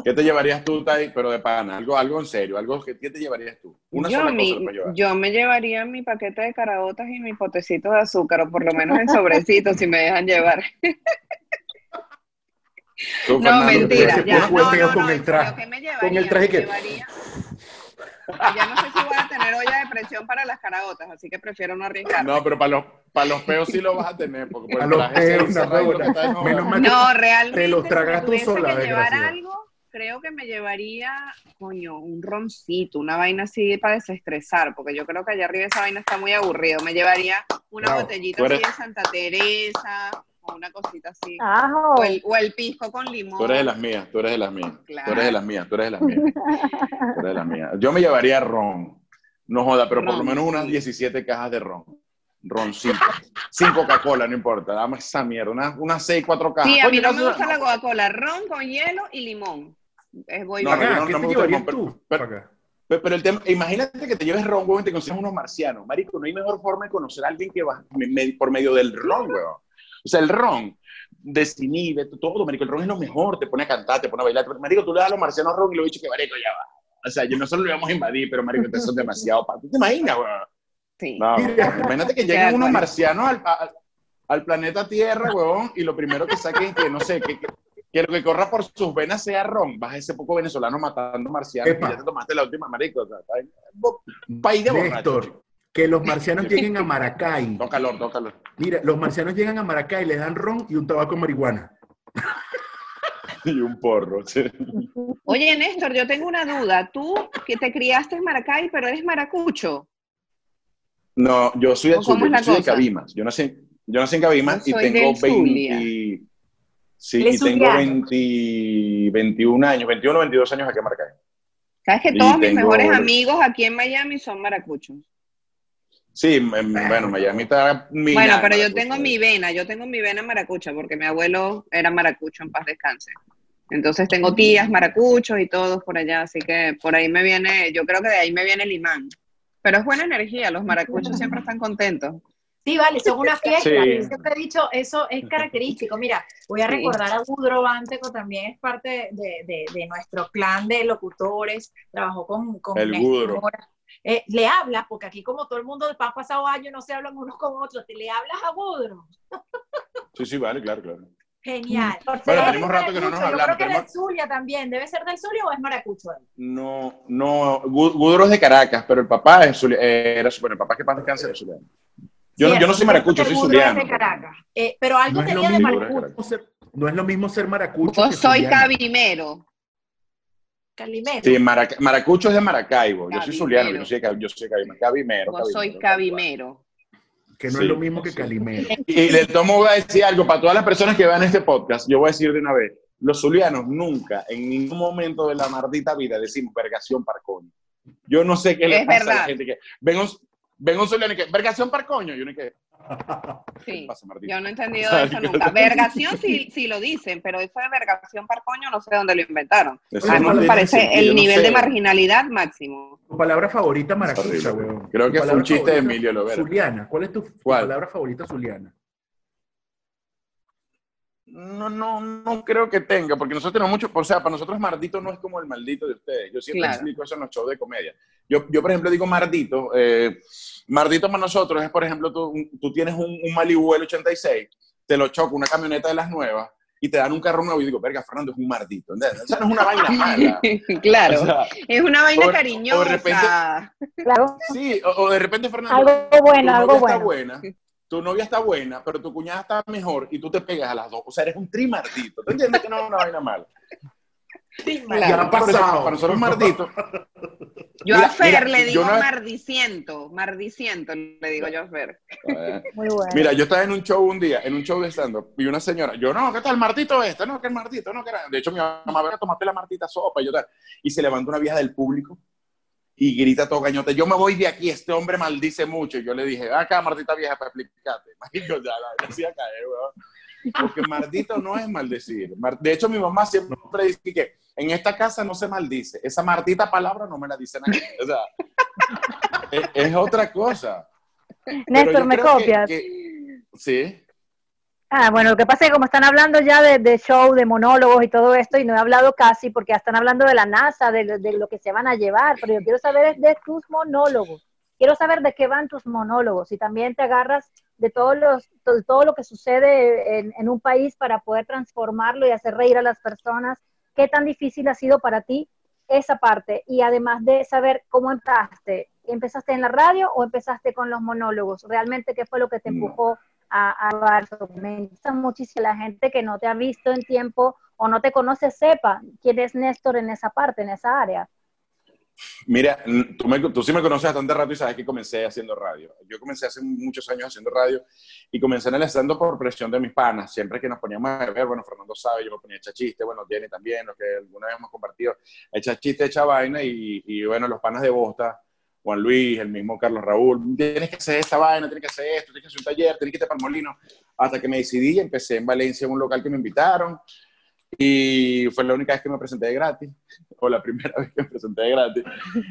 ¿Qué te llevarías tú, Tai, pero de pana? Algo, algo en serio, algo que ¿qué te llevarías tú? Una yo, sola mi- cosa te puedes llevar. yo me llevaría mi paquete de caraotas y mi potecito de azúcar, o por lo menos en sobrecito, si me dejan llevar. Tú, No, Fernando, mentira, ya. No, feo no, con no, el traje. serio, ¿qué me llevaría? Con el traje Me que- llevaría- Ya no sé si voy a tener olla de presión para las caraotas, así que prefiero no arriesgar. No, pero para los, para los peos sí lo vas a tener, porque por A el los peos, en hoja. Menos mal No, realmente. Te los tragas tú sola, que llevar algo, creo que me llevaría, coño, un roncito, una vaina así para desestresar, porque yo creo que allá arriba esa vaina está muy aburrido. Me llevaría una Bravo. botellita eres- así de Santa Teresa, o una cosita así. Ajo. O el, o el pisco con limón. Tú eres de las mías, tú eres de las mías. Claro. Tú eres de las mías, tú eres de las mías. Tú eres de las mías. Yo me llevaría ron. No joda, pero por lo Ron, menos unas sí. 17 cajas de ron. Roncito. Sin Coca-Cola, no importa. Dame esa mierda. Unas unas 6, 4 cajas. Sí, a mí no me no, gusta la Coca-Cola, ron con hielo y limón. Es voy No, bien. yo Acá, no- ¿qué no te me gusta el llevarías ron, tú? pero- Acá. Pero, pero el tema, imagínate que te lleves ron, weón, y te consigues unos marcianos. Marico, no hay mejor forma de conocer a alguien que va me- me- por medio del ron, weón. O sea, el ron desinhibe todo, marico. El ron es lo mejor, te pone a cantar, te pone a bailar. Marico, tú le das a los marcianos ron y lo dicho que, marico, ya va. O sea, yo nosotros lo íbamos a invadir, pero marico, ustedes son demasiado... pa- ¿Tú te imaginas, weón? Sí. No, imagínate que [LAUGHS] lleguen unos marcianos al, al planeta Tierra, weón, y lo primero que saquen, que no sé, que, que, que lo que corra por sus venas sea ron. Vas a ese poco venezolano matando marcianos Epa. y ya te tomaste la última, marico. O sea, un país de borrachos. Que los marcianos lleguen a Maracay. [LAUGHS] Todo calor, todo calor. Mira, los marcianos llegan a Maracay, les dan ron y un tabaco de marihuana. [LAUGHS] Y un porro. sí. Oye, Néstor, yo tengo una duda. Tú que te criaste en Maracay, pero eres maracucho. No, yo soy de ¿O cómo Zulia, es la yo soy de? Cabimas. Yo nací, yo nací en Cabimas Yo y soy tengo del Zulia. 20... Sí, y tengo zuliano. 20, 21 años, 21 o 22 años aquí en Maracay. Sabes que Y todos mis tengo- mejores amigos aquí en Miami son maracuchos. Sí, em, bueno, Miami está... Bueno, minada, pero yo tengo mi vena, yo tengo mi vena maracucha, porque mi abuelo era maracucho en paz descanse. Entonces tengo tías maracuchos y todos por allá, así que por ahí me viene, yo creo que de ahí me viene el imán. Pero es buena energía, los maracuchos siempre están contentos. Sí, vale, son una fiesta. Sí. Yo siempre he dicho, eso es característico. Mira, voy a Sí. recordar a Budro Banteco, también es parte de, de- de nuestro clan de locutores. Trabajó con, con El Néstor Budro. Mora. Eh, le hablas, porque aquí como todo el mundo han pasado años, no se hablan unos con otros, te le hablas a Budro. Sí, sí, vale, claro, claro. Genial. Bueno, es tenemos rato que no nos hablamos, Yo creo que tenemos- es de Zulia también. ¿Debe ser del Zulia o es maracucho él? No, no, Gu- Gudro es de Caracas, pero el papá es zulia- eh, era, bueno, el papá que paz descanse era zuliano. Yo, no, yo no soy maracucho, soy es zuliano. de Caracas. Eh, pero algo No es, tenía de maracucho. ser, no es lo mismo ser maracucho. Yo soy zuliano. cabimero. Calimero. Sí, Maraca- Maracucho es de Maracaibo. Yo soy zuliano, yo soy, yo soy Cabimero. Cabimero, Yo soy Cabimero. Que no Sí, es lo mismo que sí. Calimero. Y le tomo voy a decir algo para todas las personas que vean este podcast. Yo voy a decir de una vez: los zulianos nunca, en ningún momento de la maldita vida, decimos vergación parconi. Yo no sé qué le Es pasa a la verdad. gente que. Ven un, Ven un zuliano y que, vergación par coño. Y uno y que, Sí. pasa, Martín? Yo no he entendido [LAUGHS] eso nunca. Vergación sí, sí lo dicen, pero eso de vergación par coño no sé dónde lo inventaron. Eso A mí no me parece sentido, el no nivel sé. de marginalidad máximo. Tu palabra favorita, maracucha, weón. Creo Tu que fue un chiste de Emilio Lovera. Zuliana. ¿Cuál es tu, tu ¿Cuál? palabra favorita, Zuliana? No, no, no creo que tenga, porque nosotros tenemos mucho, o sea, para nosotros mardito no es como el maldito de ustedes. Yo siempre Claro. explico eso en los shows de comedia. Yo, yo por ejemplo, digo mardito. eh, mardito para nosotros es, por ejemplo, tú, tú tienes un, un Malibu del 86, te lo choca una camioneta de las nuevas y te dan un carro nuevo y digo, verga, Fernando, es un mardito. ¿entendés? O sea, no es una vaina [LAUGHS] mala. claro, O sea, es una vaina o- o de cariñosa. repente- Claro, sí, o, o de repente, Fernando, algo bueno, algo está bueno. buena, tu novia está buena, pero tu cuñada está mejor y tú te pegas a las dos. O sea, eres un trimardito. ¿Tú entiendes que no es una vaina mala? Claro. Ya ha Por eso, pasado. Para nosotros mardito. Yo Mira, a Fer mira, le digo no- mardiciento, mardiciento le digo yo a Fer. eh, Muy bueno. Mira, yo estaba en un show un día, en un show de stand-up, y una señora, yo, no, ¿qué tal el martito este? No, que el martito, no, que era. De hecho, mi mamá, venga, tomaste la martita sopa, y yo tal. Y se levanta una vieja del público y grita todo cañote, yo me voy de aquí, este hombre maldice mucho. Y yo le dije, acá, Martita vieja, para explicarte. [LAUGHS] Marico, ya la caer, weón. Porque maldito no es maldecir. De hecho, mi mamá siempre dice que en esta casa no se maldice. Esa martita palabra no me la dicen aquí. O sea, es, [LAUGHS] es otra cosa. Néstor, yo ¿me que- copias? que- sí. Ah, bueno, lo que pasa es que como están hablando ya de, de show, de monólogos y todo esto, y no he hablado casi porque ya están hablando de la NASA, de, lo- de lo que se van a llevar, pero yo quiero saber de tus monólogos. Quiero saber de qué van tus monólogos y también te agarras de todos los, to- todo lo que sucede en, en un país para poder transformarlo y hacer reír a las personas. ¿Qué tan difícil ha sido para ti esa parte? Y además de saber cómo empezaste, ¿empezaste en la radio o empezaste con los monólogos? ¿Realmente qué fue lo que te No. A, a gusta muchísimo la gente que no te ha visto en tiempo o no te conoce sepa quién es Néstor en esa parte, en esa área. Mira, tú, sí me conoces bastante rato y sabes que comencé haciendo radio. Yo comencé hace muchos años haciendo radio y comencé en el stand por presión de mis panas. Siempre que nos poníamos a ver, bueno, Fernando sabe, yo me ponía a echar chiste, bueno, Jenny también, lo que alguna vez hemos compartido, echar chiste, echar vaina y, bueno, los panas de Bosta, Juan Luis, el mismo Carlos Raúl, tienes que hacer esta vaina, tienes que hacer esto, tienes que hacer un taller, tienes que irte para el molino. Hasta que me decidí y empecé en Valencia en un local que me invitaron. Y fue la única vez que me presenté gratis, [LAUGHS] o la primera vez que me presenté gratis,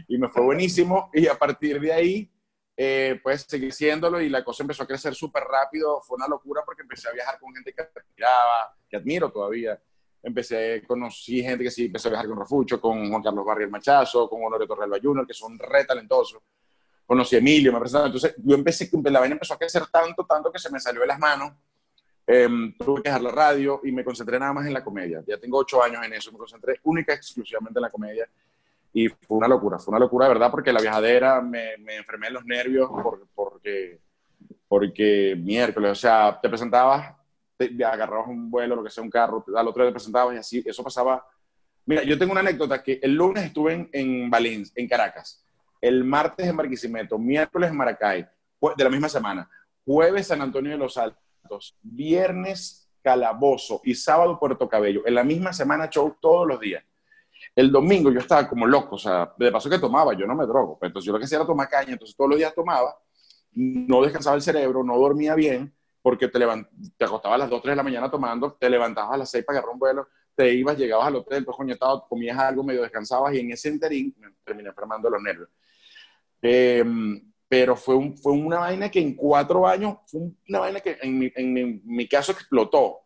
y me fue buenísimo, y a partir de ahí, eh, pues seguí haciéndolo, y la cosa empezó a crecer súper rápido, fue una locura porque empecé a viajar con gente que admiraba, que admiro todavía, empecé, conocí gente que sí, empecé a viajar con Refucho, con Juan Carlos Barriel Machazo, con Honorio Torrelva Jr., que son re talentosos, conocí a Emilio, me presentaron, entonces yo empecé, la vaina empezó a crecer tanto, tanto que se me salió de las manos, Em, tuve que dejar la radio y me concentré nada más en la comedia. Ya tengo ocho años en eso, me concentré única y exclusivamente en la comedia. Y fue una locura, fue una locura, de verdad, porque la viajadera me, me enfermé en los nervios por- porque, porque miércoles, o sea, te presentabas, te, te un vuelo, lo que sea, un carro, al otro día te y así, eso pasaba. Mira, yo tengo una anécdota que el lunes estuve en, en en Caracas, el martes en Barquisimeto, miércoles en Maracay, de la misma semana, jueves San Antonio de los Altos, viernes Calabozo. Y sábado Puerto Cabello. En la misma semana show todos los días. El domingo yo estaba como loco, o sea, de paso que tomaba, yo no me drogo, pero entonces yo lo que hacía era tomar caña, entonces todos los días tomaba, no descansaba el cerebro, no dormía bien, porque te, levant te acostabas a las 2, 3 de la mañana tomando, te levantabas a las 6 para agarrar un vuelo, te ibas, llegabas al hotel, pues coñetado, comías algo, medio descansabas y en ese interín me terminé enfermando los nervios. Eh, pero fue, un, fue una vaina que en cuatro años, fue una vaina que en mi, en mi, mi caso explotó.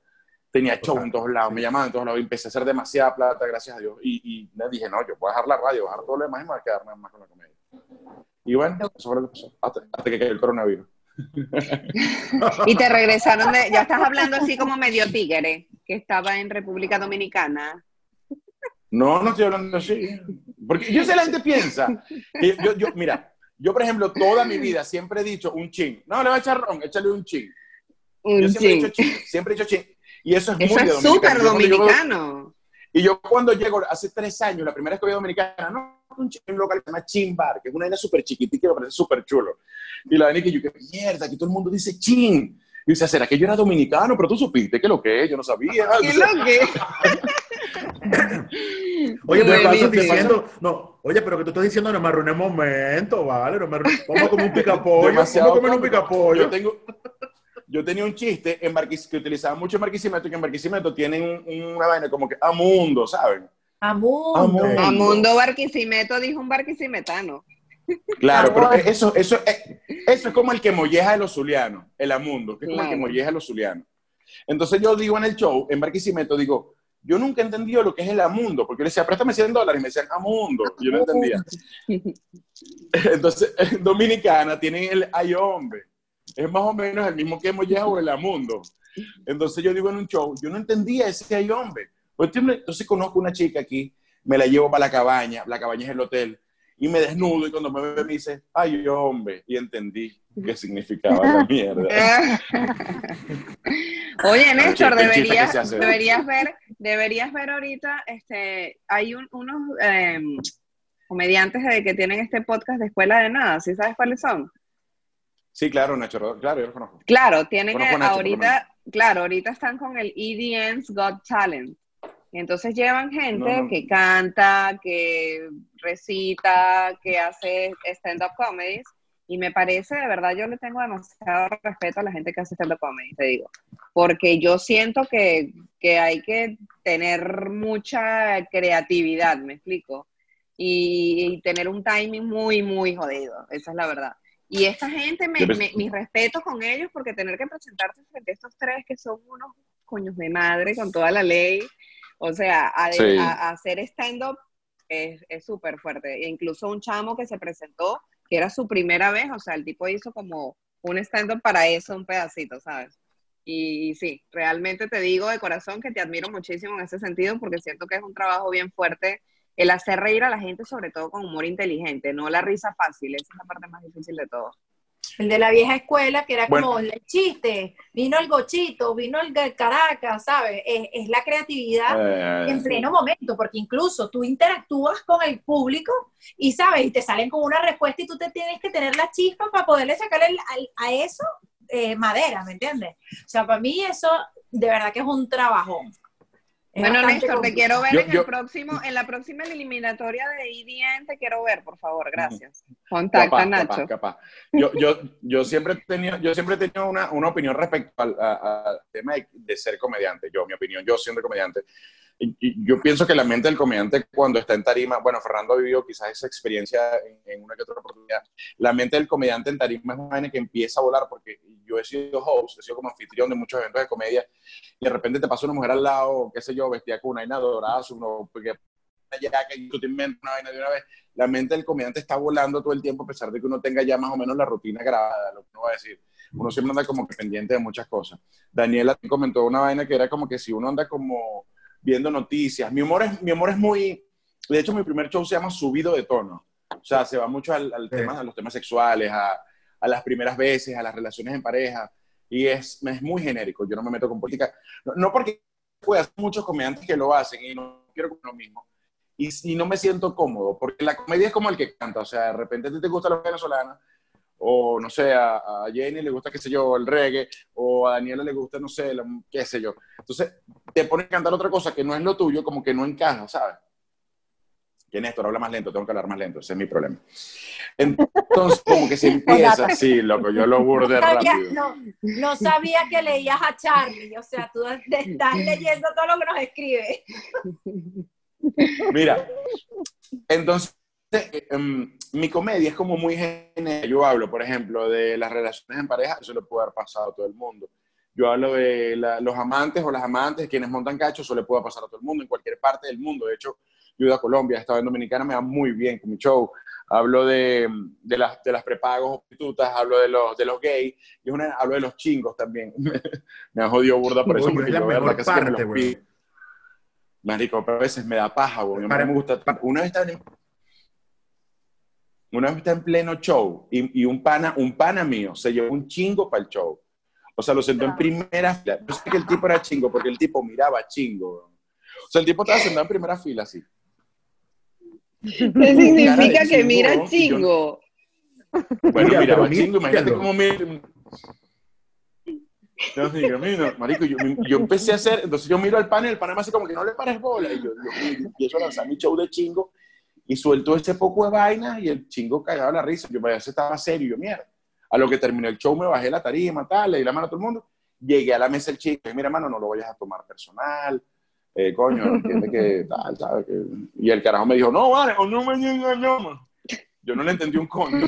Tenía show en todos lados, me llamaban en todos lados, y empecé a hacer demasiada plata, gracias a Dios. Y, y me dije, no, yo voy a dejar la radio, voy a dejar todo lo demás y me voy a quedar nada más con la comedia. Y bueno, eso fue lo que pasó, hasta, hasta que cayó el coronavirus. Y te regresaron de, ya estás hablando así como medio tigre, que estaba en República Dominicana. No, no estoy hablando así. Porque yo sé la gente piensa. que yo, yo, mira, yo por ejemplo, toda mi vida siempre he dicho un chin. No, le voy a echar ron, échale un chin. Un Yo siempre he dicho chin, siempre he dicho chin. Y eso es Eso muy es súper dominicano. Yo llego- dominicano. Y yo cuando llego, hace tres años, la primera vez que voy a Dominicana, no, un, local que se llama Chin Bar, que es una vaina súper chiquitita que me parece súper chulo. Y la vaina que yo, que mierda, aquí todo el mundo dice chin. Y dice, ¿será que yo era dominicano? Pero tú supiste que lo que es, yo no sabía. ¿Qué lo que? [LAUGHS] Oye, pero estás diciendo, no, oye, pero que tú estás diciendo, no me arruiné un momento, vale, no me vamos a comer un picapollo, vamos a Demasiado comer un picapollo. Yo tengo, yo tenía un chiste en Barquis- que utilizaba mucho en Barquisimeto, que en Barquisimeto tienen un- una vaina como que a mundo, ¿saben? Amundo. Amundo. Barquisimeto dijo un barquisimetano. Claro, pero eso, eso, eh, eso es como el que molleja de los zulianos, el amundo, que es como el que molleja de los zulianos. Entonces yo digo en el show, en Barquisimeto, digo, yo nunca he entendido lo que es el amundo, porque yo le decía, préstame 100 dólares, y me decían amundo, y yo no entendía. [LAUGHS] Entonces, en Dominicana tienen el ay hombre, es más o menos el mismo que molleja o el amundo. Entonces yo digo en un show, yo no entendía ese ay hombre. Pues, Entonces conozco una chica aquí, me la llevo para la cabaña, la cabaña es el hotel, y me desnudo y cuando me ve me dice, ay hombre, y entendí qué significaba la mierda. [LAUGHS] Oye, Néstor, deberías, deberías ver, deberías ver ahorita, este, hay un- unos em, comediantes de- que tienen este podcast de Escuela de Nada, ¿sí sabes cuáles son? Sí, claro, Nacho, claro, yo lo conozco. Claro, tienen Conozco a Nacho, ahorita, claro, ahorita están con el EDN's Got Talent. Entonces llevan gente No, no. que canta, que recita, que hace stand-up comedies. Y me parece, de verdad, yo le tengo demasiado respeto a la gente que hace stand-up comedy, te digo. Porque yo siento que, que hay que tener mucha creatividad, me explico. Y, y tener un timing muy, muy jodido. Esa es la verdad. Y esta gente, me, me- mis respetos con ellos, porque tener que presentarse frente a estos tres que son unos coños de madre con toda la ley, o sea, a, de- Sí. a- a hacer stand-up es súper fuerte. E incluso un chamo que se presentó, que era su primera vez, o sea, el tipo hizo como un stand-up para eso, un pedacito, ¿sabes? Y, sí, realmente te digo de corazón que te admiro muchísimo en ese sentido, porque siento que es un trabajo bien fuerte el hacer reír a la gente, sobre todo con humor inteligente, no la risa fácil, esa es la parte más difícil de todo. El de la vieja escuela, que era Bueno. como el chiste, vino el gochito, vino el Caracas, ¿sabes? Es, es la creatividad Eh, en pleno momento, porque incluso tú interactúas con el público y, ¿sabes? Y te salen con una respuesta y tú te tienes que tener la chispa para poderle sacar el- al- a eso eh, madera, ¿me entiendes? O sea, para mí eso de verdad que es un trabajón. Bueno, Néstor, te quiero ver Yo- en yo- el próximo, en la próxima eliminatoria de EDN, te quiero ver, por favor, gracias. Contacta capaz, a Nacho. capaz, capaz. Yo, yo, yo siempre he tenido, yo siempre he tenido una, una opinión respecto al, a- al tema de, de ser comediante. Yo, mi opinión, yo siendo comediante. Yo pienso que la mente del comediante cuando está en tarima, bueno, Fernando ha vivido quizás esa experiencia en, una que otra oportunidad. La mente del comediante en tarima es una que empieza a volar porque yo he sido host, he sido como anfitrión de muchos eventos de comedia y de repente te pasa una mujer al lado, qué sé yo, vestida con una vaina dorada, uno, porque ya que tú te inventas una vaina de una vez la mente del comediante está volando todo el tiempo, a pesar de que uno tenga ya más o menos la rutina grabada, lo que uno va a decir. Uno siempre anda como que pendiente de muchas cosas. Daniela comentó una vaina que era como que si uno anda como viendo noticias. Mi humor es, mi humor es muy... De hecho, mi primer show se llama Subido de Tono. O sea, se va mucho al, al Sí. tema, a los temas sexuales, a, a las primeras veces, a las relaciones en pareja. Y es, es muy genérico. Yo no me meto con política. No, no porque puede hacer muchos comediantes que lo hacen y no quiero con lo mismo y, y no me siento cómodo, porque la comedia es como el que canta, o sea, de repente a ti te gusta la venezolana, o no sé, a, a Jenny le gusta, qué sé yo, el reggae, o a Daniela le gusta, no sé, la- qué sé yo. Entonces, te ponen a cantar otra cosa que no es lo tuyo, como que no encaja, ¿sabes? Que Néstor habla más lento, tengo que hablar más lento, ese es mi problema. Entonces, como que se [LAUGHS] empieza así, loco, yo lo burde No sabía, rápido. no, no sabía que leías a Charlie, o sea, tú [LAUGHS] estás leyendo todo lo que nos escribe. Mira, entonces, eh, em, mi comedia es como muy genérica. Yo hablo, por ejemplo, de las relaciones en pareja, eso le puede haber pasado a todo el mundo. Yo hablo de la- los amantes o las amantes, quienes montan cacho, eso le puede pasar a todo el mundo, en cualquier parte del mundo. De hecho, yo a Colombia, he estado en Dominicana, me va muy bien con mi show. Hablo de, de las, de las prepagos prostitutas, hablo de los, de los gays, y una, hablo de los chingos también. [LAUGHS] me han jodido burda por eso, Uy, porque es la yo de verdad mejor me parte, güey. Marico, pero a veces me da paja, güey. A mí Para- me gusta. Una vez estaba en, una vez estaba en pleno show y, y un, pana, un pana mío se llevó un chingo para el show. O sea, lo sentó en primera fila. Yo sé que el tipo era chingo porque el tipo miraba chingo. O sea, el tipo estaba sentado en primera fila así. ¿Qué significa que mira chingo, chingo? Bueno, Mira, miraba chingo. Imagínate cómo mira. Yo digo, mira, marico, yo, yo empecé a hacer, entonces yo miro al panel, el panel me hace como que no le pares bola, y yo, yo, yo empiezo a lanzar mi show de chingo, y suelto ese poco de vaina, y el chingo cagaba la risa, yo me estaba serio, yo, mierda. A lo que terminó el show me bajé la tarima, tal, le di la mano a todo el mundo, llegué a la mesa el chico, y mira, mano, no lo vayas a tomar personal, eh, coño, entiende que tal. Que... Y el carajo me dijo, no, vale, o no me engañamos. Yo no le entendí un coño.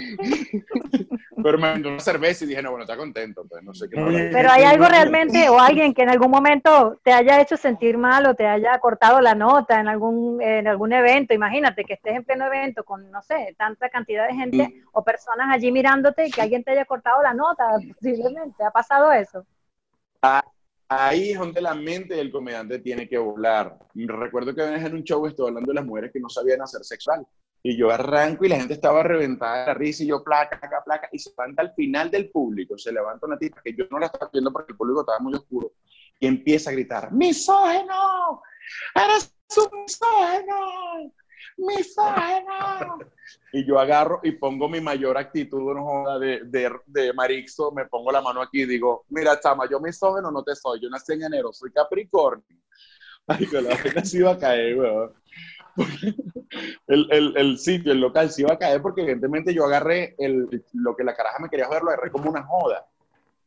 Pero me mandó una cerveza y dije, no, bueno, está contento. Pues, no sé qué Pero hay algo realmente, o alguien que en algún momento te haya hecho sentir mal o te haya cortado la nota en algún, en algún evento. Imagínate que estés en pleno evento con, no sé, tanta cantidad de gente Mm. o personas allí mirándote y que alguien te haya cortado la nota, posiblemente. ¿Ha pasado eso? Ahí es donde la mente del comediante tiene que volar. Recuerdo que en un show estuve hablando de las mujeres que no sabían hacer sexual. Y yo arranco y la gente estaba reventada risa y yo placa, placa, placa. Y se levanta al final del público, se levanta una tipa que yo no la estaba viendo porque el público estaba muy oscuro. Y empieza a gritar, ¡misógeno! ¡Eres un misógeno! ¡Misógeno! Y yo agarro y pongo mi mayor actitud de, de, Marixo, me pongo la mano aquí y digo, mira, chama, yo misógeno no te soy, yo nací en enero, soy Capricornio. [LAUGHS] Ay, que la gente se iba a caer, weón. [LAUGHS] El, el, el, sitio, el local se iba a caer porque evidentemente yo agarré el, lo que la caraja me quería joder, lo agarré como una joda.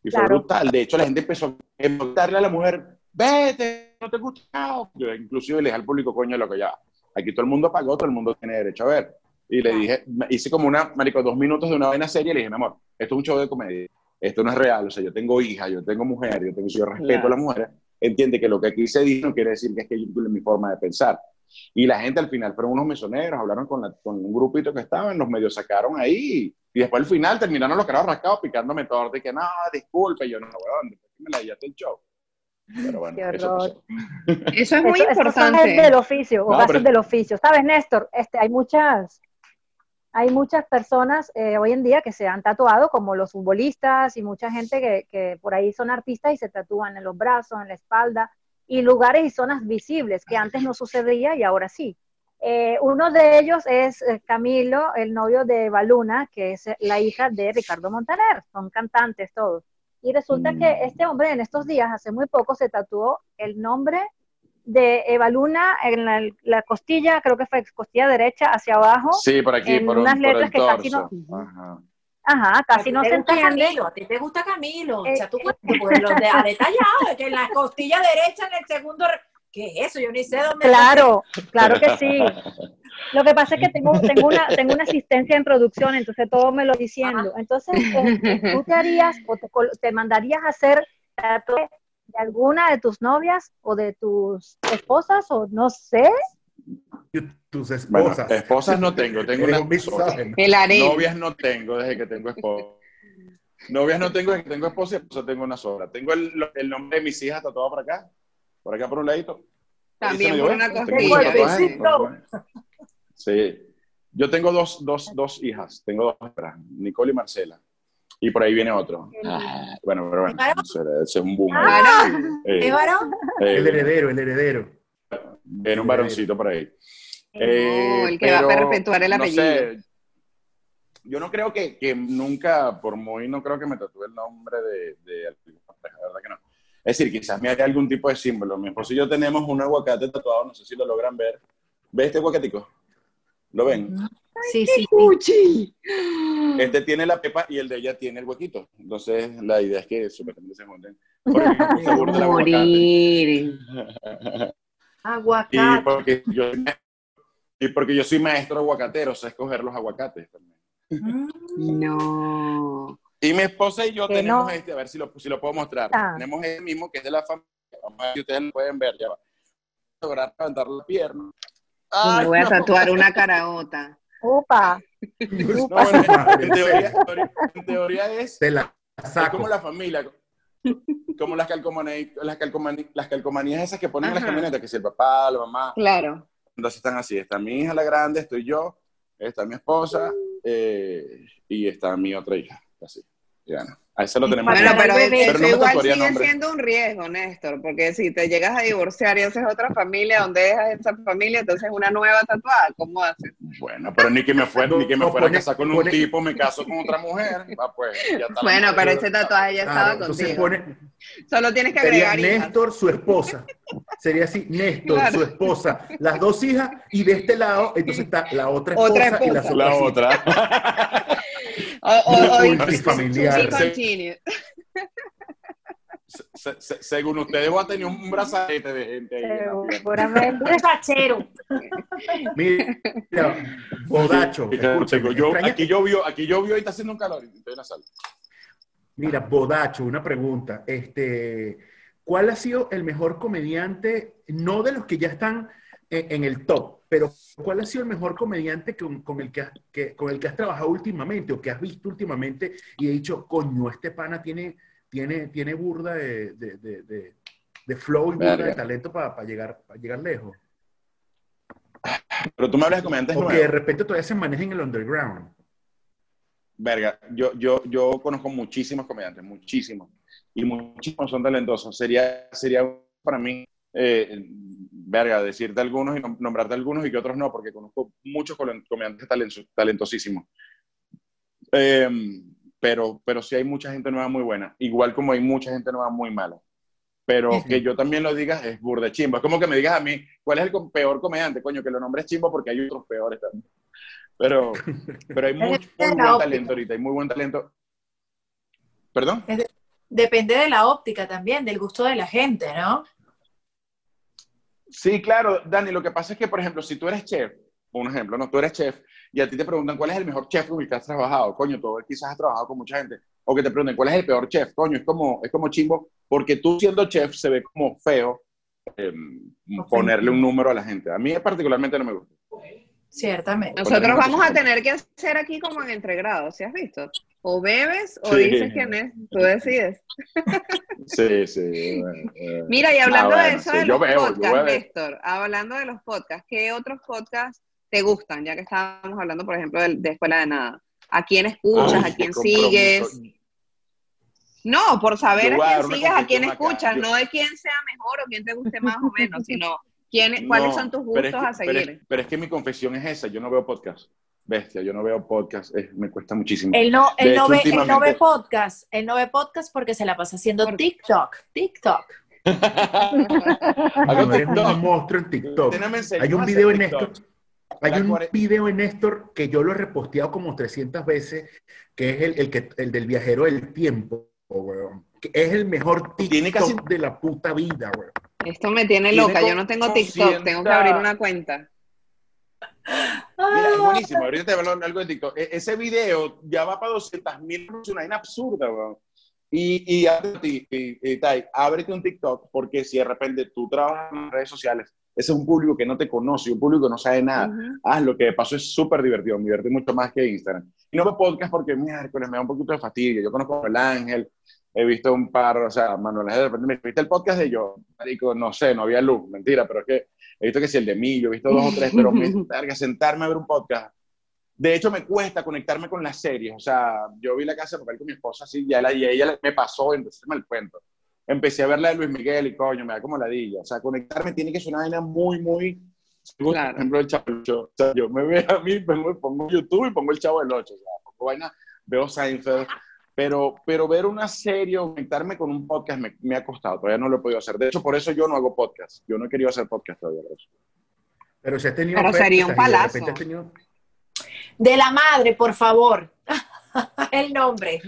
Y fue Claro. brutal. De hecho, la gente empezó a preguntarle a la mujer, vete, no te gusta. Yo inclusive le dije al público, coño, lo que ya. Aquí todo el mundo pagó, todo el mundo tiene derecho a ver. Y le dije, hice como una, marico, dos minutos de una vaina seria y le dije, mi amor, esto es un show de comedia. Esto no es real. O sea, yo tengo hija, yo tengo mujer, yo tengo, yo respeto Claro. a las mujeres. Entiende que lo que aquí se dice no quiere decir que es que yo mi forma de pensar. Y la gente al final fueron unos mesoneros, hablaron con, la- con un grupito que estaban, los medios sacaron ahí. Y después al final terminaron los carajos rascados picándome todo. De que no, disculpe, yo no, weón, me la el show. Pero bueno, Qué eso. [LAUGHS] Eso es muy Eso- importante. del oficio, o No, pero- del oficio. ¿Sabes, Néstor? Este, hay muchas, hay muchas personas eh, hoy en día que se han tatuado, como los futbolistas y mucha gente que, que por ahí son artistas y se tatúan en los brazos, en la espalda, y lugares y zonas visibles, que antes no sucedía y ahora sí. Eh, uno de ellos es eh, Camilo, el novio de Baluna, que es eh, la hija de Ricardo Montaner. Son cantantes todos. Y resulta Mm. que este hombre en estos días, hace muy poco, se tatuó el nombre de Eva Luna en la, la costilla, creo que fue costilla derecha hacia abajo. Sí, por aquí, En por, un- unas por letras el que casi torso. no- Ajá. Ajá, casi no se entiende. Camilo, a ti te gusta Camilo. Eh, o sea, tú pues, lo de, a detallado, de que en la costilla derecha en el segundo. ¿Qué es eso? Yo ni sé dónde. Claro, claro que sí. Lo que pasa es que tengo, tengo, una, tengo una asistencia en producción, entonces todo me lo diciendo. Entonces, eh, ¿tú te harías o te, te mandarías a hacer de alguna de tus novias o de tus esposas o no sé? Tus Bueno, esposas. esposas no [LAUGHS] tengo, tengo una. Novias no tengo desde que tengo esposa. Novias no tengo desde que tengo esposa y esposa tengo una sola. Tengo el, el nombre de mis hijas tatuado por acá, por acá por un ladito. También por una ¿eh? costilla. Sí. Yo tengo dos, dos, dos hijas, tengo dos Nicole y Marcela. Y por ahí viene otro. Ah, bueno, pero bueno, ese, es un boom. Ah. Eh, ¿Es varón? eh, El heredero, el heredero. viene un varoncito por ahí. No, el que va a perpetuar el no apellido. sé, yo no creo que, que nunca, por muy, no creo que me tatúe el nombre de, de pareja, la verdad que no. Es decir, quizás me haría algún tipo de símbolo. Mi esposo y yo tenemos un aguacate tatuado, no sé si lo logran ver. ¿Ves este aguacatico? ¿Lo ven? Sí, sí. ¡Uchi! Este tiene la pepa y el de ella tiene el huequito. Entonces, la idea es que supuestamente se junten. Porque el [LAUGHS] sabor del aguacate. Morir. [LAUGHS] Y Aguacate. porque yo, y porque yo soy maestro aguacatero, sé escoger los aguacates también. Mm. No. Y mi esposa y yo Que tenemos no. este, a ver si lo, si lo puedo mostrar. Ah. Tenemos este mismo que es de la familia. Vamos a ver si ustedes lo pueden ver. Ya va. Lograr levantar la pierna. Yo me Ay, voy a no. tatuar una caraota. Upa, No, bueno, [LAUGHS] en, teoría, en teoría es, Te la es como la familia. Como las calcomanías, las calcomanías, las calcomanías esas que ponen en las camionetas, que si el papá, la mamá, Claro. Entonces están así. Está mi hija la grande, estoy yo, está mi esposa eh, y está mi otra hija. Así. Y bueno, a ese lo tenemos. Bueno, pero, eso Pero no me igual sigue nombre. siendo un riesgo, Néstor, porque si te llegas a divorciar y haces otra familia, donde dejas esa familia? Entonces una nueva tatuada, ¿cómo haces? Bueno, pero ni que me fuera, ni que me fuera a casar con un tipo, me caso con otra mujer. Ah, pues, ya está la Bueno, pero ese tatuaje ya Claro, estaba entonces contigo. pone, Solo tienes que sería agregar hijas. Néstor, su esposa. Sería así, Néstor, Claro. su esposa, las dos hijas, y de este lado, entonces está la otra esposa, Otra y esposa. La otras hijas. otra. [LAUGHS] O, o, o, Multifamiliar. Se- se- según ustedes, voy a tener un brazalete de gente ahí. Seguramente. Un. Mira, bodacho. Yo, aquí llovió, aquí llovió y está haciendo un calor. Estoy en la sala. Mira, Bodacho, una pregunta. Este, ¿Cuál ha sido el mejor comediante, no de los que ya están en, en el top, pero cuál ha sido el mejor comediante con, con el que, has- que- con el que has trabajado últimamente o que has visto últimamente y he dicho, coño, este pana tiene, tiene, tiene burda de, de, de- de- flow y burda de talento para llegar, para llegar lejos? Pero tú me hablas de comediantes O que de repente todavía se maneja en el underground. Verga, yo, yo, yo conozco muchísimos comediantes, muchísimos. Y muchísimos son talentosos. Sería, sería para mí, eh, verga, decirte algunos y nom- nombrarte algunos y que otros no, porque conozco muchos comediantes talentos- talentosísimos. Eh, pero, pero sí hay mucha gente nueva muy buena, igual como hay mucha gente nueva muy mala. Pero que yo también lo diga es burde chimbo. Es como que me digas a mí, ¿cuál es el peor comediante? Coño, que lo nombres chimbo porque hay otros peores también. Pero, pero hay [LAUGHS] mucho, muy buen talento ahorita, hay muy buen talento. ¿Perdón? Depende de la óptica también, del gusto de la gente, ¿no? Sí, claro, Dani, lo que pasa es que, por ejemplo, si tú eres chef, un ejemplo, no, tú eres chef y a ti te preguntan cuál es el mejor chef con el que has trabajado, coño, tú quizás has trabajado con mucha gente, o que te pregunten cuál es el peor chef, coño, es como, es como chimbo, porque tú siendo chef se ve como feo eh, ponerle un número a la gente. A mí particularmente no me gusta. Ciertamente. Nosotros vamos a tener que hacer aquí como en entregrados, ¿sí has visto? O bebes o Sí. dices quién es, tú decides. Sí, sí. bueno, eh. Mira, y hablando Ah, de bueno, eso sí, de los podcasts. Néstor, hablando de los podcasts, ¿qué otros podcasts te gustan? Ya que estábamos hablando, por ejemplo, de, de Escuela de Nada. ¿A quién escuchas? Ay, ¿A quién sigues? No, por saber a quién sigues, a quién acá. escuchas, no de quién sea mejor o quién te guste más o menos, [LAUGHS] sino quién, cuáles No, son tus gustos es que- a Pero seguir. es, pero es que mi confesión es esa, yo no veo podcast. Bestia, yo no veo podcast, es- me cuesta muchísimo. Él no, él, hecho, no ve, él no ve podcast, él no ve podcast porque se la pasa haciendo Por- TikTok, TikTok. [LAUGHS] Hago No, un monstruo en TikTok. Hay un video en TikTok. Néstor. Hay La un video en Néstor que yo lo he reposteado como 300 veces, que es el, el que, el del viajero del tiempo, weón. Es el mejor TikTok Tiene casi- de la puta vida, weón. Esto me tiene Tiene loca, yo como no tengo TikTok, tengo que 200. abrir una cuenta. Mira, es buenísimo. Ahorita te hablo algo de TikTok. E- ese video ya va para 200 mil una vaina absurda, weón. Y, y, y, y- y, Tai, ábrete un TikTok porque si de repente tú trabajas en redes sociales, ese es un público que no te conoce, un público que no sabe nada. Ujú. Haz lo que de paso es súper divertido, me divierte mucho más que Instagram. Y no veo podcast porque miércoles me da un poquito de fastidio. Yo conozco a El Ángel, he visto un par, o sea, Manuel de repente me viste el podcast de yo, marico, no sé, no había luz, mentira, pero es que he visto que si el de mí, yo he visto dos o tres, pero me [LAUGHS] verga, sentarme a ver un podcast. De hecho, me cuesta conectarme con las series. O sea, yo vi la casa de papel con mi esposa así, ya la, y ella me pasó, entonces me el cuento. Empecé a ver la de Luis Miguel y coño, me da como ladilla. O sea, conectarme tiene que ser una vaina muy, muy. Por ejemplo, el Chavo del Ocho. O sea, yo me veo a mí, pongo, pongo YouTube y pongo el Chavo del 8. O sea, pongo vaina, veo Seinfeld. Pero, pero ver una serie o conectarme con un podcast me, me ha costado. Todavía no lo he podido hacer. De hecho, por eso yo no hago podcast. Yo no he querido hacer podcast todavía. Pero si has tenido Pero sería un de palazo. has tenido- De la madre, por favor. [LAUGHS] El nombre.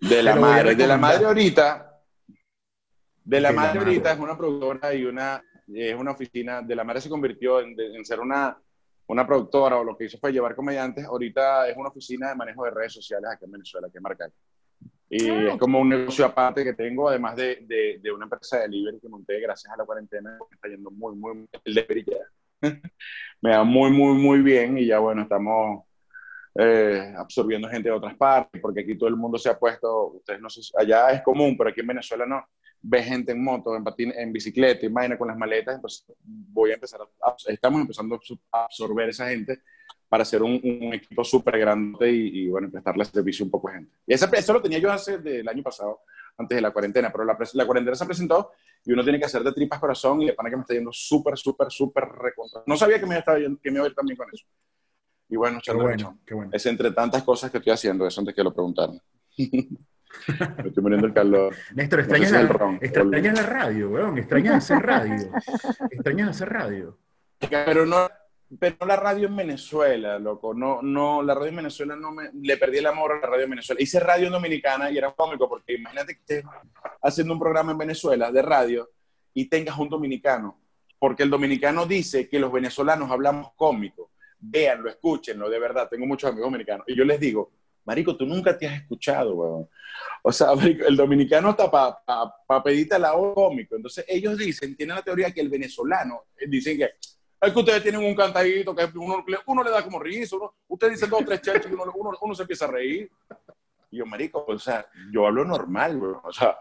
De la madre, de la madre ahorita. De la De la madre madre. ahorita es una productora y una, es una oficina. De la madre se convirtió en, de- en ser una, una productora o lo que hizo fue llevar comediantes. Ahorita es una oficina de manejo de redes sociales aquí en Venezuela, que es Marcal. Y Ah, es como un negocio aparte que tengo, además de, de, de una empresa de delivery que monté gracias a la cuarentena. que Está yendo muy, muy, el delivery ya. [LAUGHS] Me da muy, muy, muy bien y ya bueno, estamos eh, absorbiendo gente de otras partes, porque aquí todo el mundo se ha puesto, ustedes no sé, allá es común, pero aquí en Venezuela no, ve gente en moto, en, patín, en bicicleta, y vaina con las maletas, entonces voy a empezar, a, estamos empezando a absor- a absorber esa gente, para hacer un, un equipo súper grande y, y, bueno, prestarle servicio a un poco de gente. Y ese, eso lo tenía yo hace del año pasado, antes de la cuarentena, pero la, la cuarentena se presentó y uno tiene que hacer de tripas corazón y de pana que me está yendo súper, súper, súper recontra. No sabía que me, estaba yendo, que me iba a ir también con eso. Y bueno, Qué bueno, qué bueno. es entre tantas cosas que estoy haciendo, eso antes que lo preguntaron. [LAUGHS] me estoy muriendo el calor. Néstor, No sé extrañas, si es el la, ron, extrañas la radio, weón. Extrañas hacer radio. extrañas hacer radio. Pero no, pero no la radio en Venezuela, loco. No, no, la radio en Venezuela no me. Le perdí el amor a la radio en Venezuela. Hice radio en Dominicana y era cómico porque imagínate que estés haciendo un programa en Venezuela de radio y tengas un dominicano. Porque el dominicano dice que los venezolanos hablamos cómico. Véanlo, escúchenlo, de verdad. Tengo muchos amigos dominicanos. Y yo les digo, Marico, tú nunca te has escuchado, weón. O sea, [LAUGHS] el dominicano está para pa, pa pedirte la hora cómico. Entonces, ellos dicen, tienen la teoría que el venezolano, eh, dicen que es que ustedes tienen un cantadito que uno, uno le da como risa, uno, ustedes dicen dos o tres chelches y uno, uno, uno se empieza a reír. Y yo, marico, o sea, yo hablo normal, weón. O sea,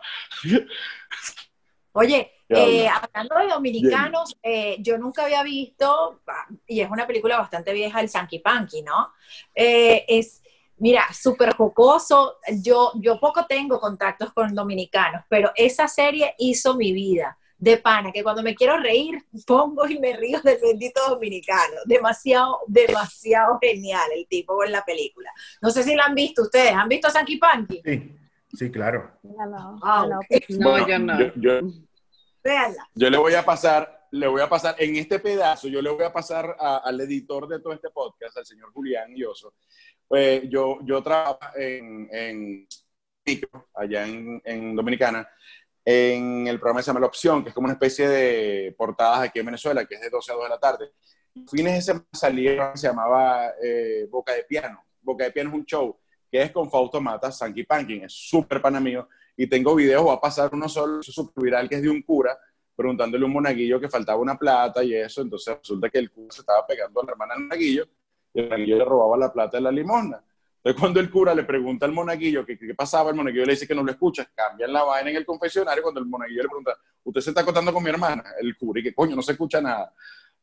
Oye, [LAUGHS] ¿Qué eh, habla? hablando de dominicanos, eh, yo nunca había visto, ah, y es una película bastante vieja, el Sanky Panky, ¿no? Eh, es, mira, súper jocoso. Yo, yo poco tengo contactos con dominicanos, pero esa serie hizo mi vida. De pana, que cuando me quiero reír, [LAUGHS] pongo y me río del bendito dominicano. Demasiado, demasiado genial el tipo en la película. No sé si la han visto ustedes. ¿Han visto Sanky Panky? Sí, sí, claro. No, no, Ah, no. No, bueno, yo no. Yo, yo, le voy a pasar, le voy a pasar, en este pedazo, yo le voy a pasar a- al editor de todo este podcast, al señor Julián Yoso. Pues yo, yo trabajo en, en allá en, en Dominicana, en el programa que se llama La Opción, que es como una especie de portadas aquí en Venezuela, que es de 12 a 2 de la tarde. Fines de semana salía, se llamaba eh, Boca de Piano. Boca de Piano es un show que es con Fausto Mata, Sanky Panking, es súper pana mío, y tengo videos, voy a pasar uno solo, súper viral, que es de un cura, preguntándole a un monaguillo que faltaba una plata y eso, entonces resulta que el cura se estaba pegando a la hermana del monaguillo, y el monaguillo le robaba la plata de la limosna. Entonces cuando el cura le pregunta al monaguillo qué, qué pasaba, el monaguillo le dice que no lo escucha, cambian la vaina en el confesionario, cuando el monaguillo le pregunta, ¿usted se está acostando con mi hermana? El cura, y que coño, no se escucha nada.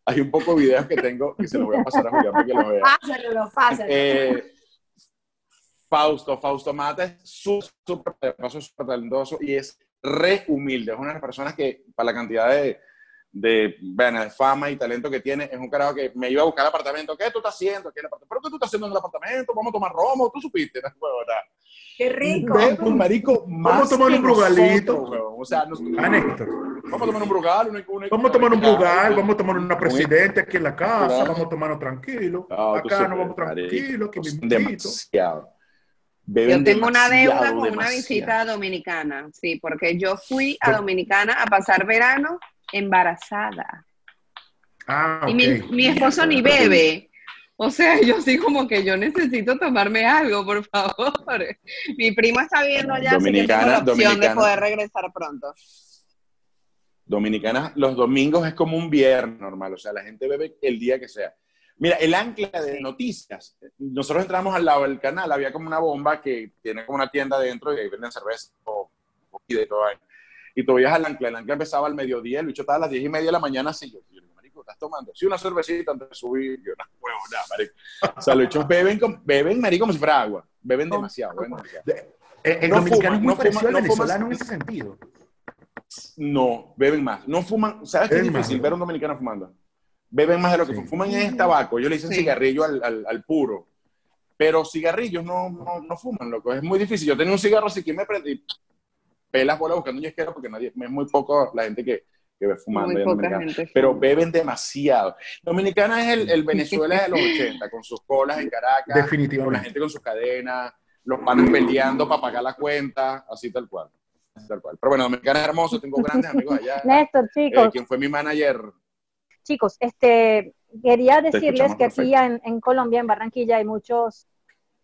Hay un poco de videos que tengo que se los voy a pasar a Julián para que los vea. Pásalo, pásalo. Eh, Fausto, Fausto Mata es súper talentoso y es re humilde. Es una de las personas que, para la cantidad de, de, bueno, fama y talento que tiene, es un carajo que me iba a buscar al apartamento. ¿Qué tú estás haciendo aquí en el apartamento? ¿Pero qué tú estás haciendo en el apartamento? Vamos a tomar romo. ¿Tú supiste? No. Qué rico. Ve, un marico más a tomar un brugalito. O sea, nos- Ah, Néstor. vamos a tomar un brugal. una- una- Vamos a tomar un brugal, vamos a tomar una presidente aquí en la casa, Claro. vamos a tomarnos tranquilo. Ah, tú Acá nos vamos tranquilos, que me demasiado. Beben Yo tengo una deuda demasiado, con una visita a Dominicana, sí, porque yo fui a Dominicana a pasar verano embarazada. Ah, Y mi, mi esposo ni bebe. O sea, yo sí como que yo necesito tomarme algo, por favor. Mi primo está viviendo allá, así que tengo Dominicana, la opción de poder regresar pronto. Dominicana, los domingos es como un viernes normal, o sea, la gente bebe el día que sea. Mira, el ancla de noticias, nosotros entramos al lado del canal, había como una bomba que tiene como una tienda dentro y ahí venden cerveza o, o y de todo ahí. Y tú veías al ancla, el ancla empezaba al mediodía, el bicho estaba a las diez y media de la mañana así, yo, yo marico, ¿estás tomando? Sí, una cervecita antes de subir, yo, no, huevo, nada, marico. O sea, los bichos beben, beben, marico, como si fuera agua, beben demasiado, beben demasiado. El, el No dominicano fuman, es muy no parecido fuman, al no fuman. venezolano en ese sentido. No, beben más. No fuman. ¿Sabes qué es más, difícil ¿no? ver a un dominicano fumando? Beben más de lo que Sí. fuman. Fuman es tabaco. Ellos le dicen Sí. cigarrillo al, al- al puro. Pero cigarrillos no, no, no fuman, loco. Es muy difícil. Yo tenía un cigarro así que me prendí pelas bolas buscando un yesquero porque nadie, es muy poco la gente que, que ve fumando. Muy en poca Dominicana. gente. Pero beben demasiado. Dominicana es el, el Venezuela de los 80, con sus colas en Caracas, con la Definitivamente. gente con sus cadenas, los panes peleando para pagar la cuenta, así tal cual. Así tal cual. Pero bueno, Dominicana es hermoso, tengo [LAUGHS] grandes amigos allá. Néstor, Eh, chicos, quien fue mi manager, chicos, este, quería decirles que aquí en, en Colombia, en Barranquilla, hay muchos,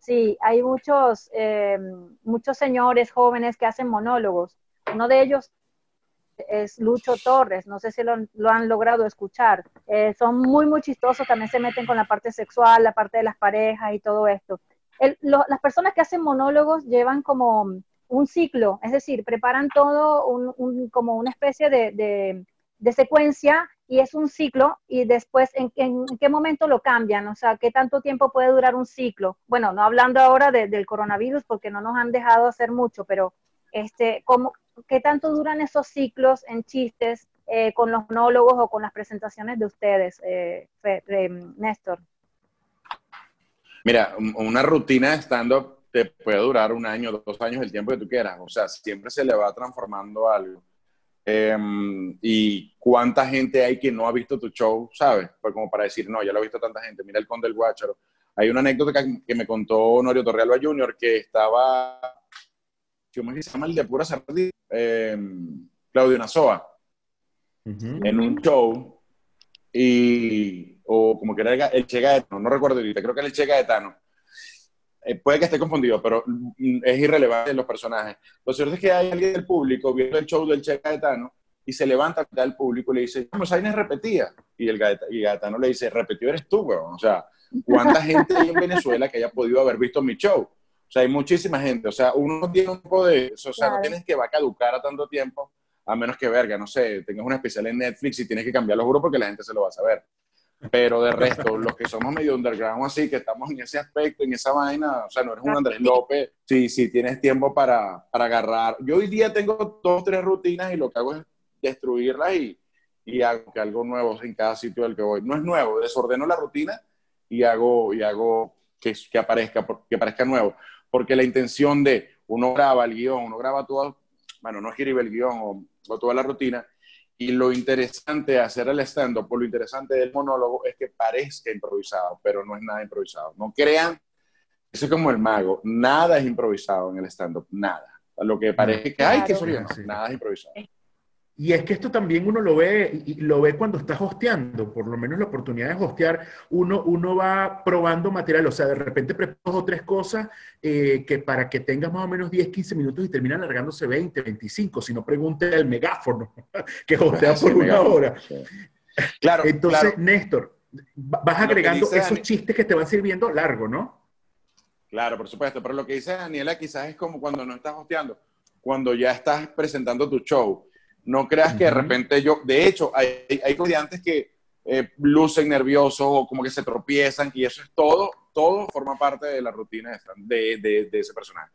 sí, hay muchos, eh, muchos señores jóvenes que hacen monólogos. Uno de ellos es Lucho Torres, no sé si lo, han logrado escuchar. Eh, son muy, muy chistosos, también se meten con la parte sexual, la parte de las parejas y todo esto. Las personas que hacen monólogos llevan como un ciclo, es decir, preparan todo como una especie de- de secuencia y es un ciclo y después ¿en, en, qué momento lo cambian, o sea, qué tanto tiempo puede durar un ciclo. Bueno, no hablando ahora de, del coronavirus porque no nos han dejado hacer mucho, pero este, ¿cómo, ¿qué tanto duran esos ciclos en chistes eh, con los monólogos o con las presentaciones de ustedes, eh, Néstor? Mira, una rutina de stand-up te puede durar un año, dos años, el tiempo que tú quieras. O sea, siempre se le va transformando algo. Em, y cuánta gente hay que no ha visto tu show, ¿sabes? Pues como para decir, no, ya lo ha visto tanta gente. Mira el Conde del Guácharo. Hay una anécdota que, me contó Honorio Torrealba Jr. que estaba, ¿cómo se llama el de pura sardina? Em, Claudio Nazoa, en un show, y, o como que era el Che Gaetano, no recuerdo ahorita, creo que era el Che Gaetano. Eh, puede que esté confundido, pero mm, es irrelevante en los personajes. Lo cierto es que hay alguien del público viendo el show del Che Gaetano y se levanta al público y le dice, vamos, ahí repetía. Y el Gaetano, le dice, repetió eres tú, weón. O sea, ¿cuánta gente hay en Venezuela que haya podido haber visto mi show? O sea, hay muchísima gente. O sea, uno tiene un poder, o sea, no tienes que va a caducar a tanto tiempo, a menos que verga, no sé, tengas un especial en Netflix y tienes que cambiar los grupos porque la gente se lo va a saber. Pero de resto, los que somos medio underground así, que estamos en ese aspecto, en esa vaina, o sea, no eres un Andrés López, sí, sí, tienes tiempo para, para agarrar. Yo hoy día tengo dos, tres rutinas y lo que hago es destruirlas y, y hago que algo nuevo en cada sitio del que voy. No es nuevo, desordeno la rutina y hago, y hago que, que, aparezca, que parezca nuevo. Porque la intención de uno graba el guion, uno graba todo, bueno, no escribe el guion o, o toda la rutina, y lo interesante de hacer el stand-up, lo interesante del monólogo, es que parezca improvisado, pero no es nada improvisado. No crean, eso es como el mago, nada es improvisado en el stand-up, nada. Lo que parece que, hay que nada es improvisado. Y es que esto también uno lo ve, y lo ve cuando estás hosteando, por lo menos la oportunidad de hostear, uno, uno va probando material, o sea, de repente preparas o tres cosas eh, que para que tengas más o menos 10, 15 minutos y terminan alargándose 20, 25, si no pregunte al megáfono, [LAUGHS] que hostea por una hora. [LAUGHS] Claro. Entonces, Néstor, vas agregando esos chistes que te van sirviendo largo, ¿no? Claro, por supuesto, pero lo que dice Daniela quizás es como cuando no estás hosteando, cuando ya estás presentando tu show no creas que de repente yo, de hecho, hay, hay comediantes que eh, lucen nerviosos o como que se tropiezan y eso es todo, todo forma parte de la rutina de, de, de ese personaje.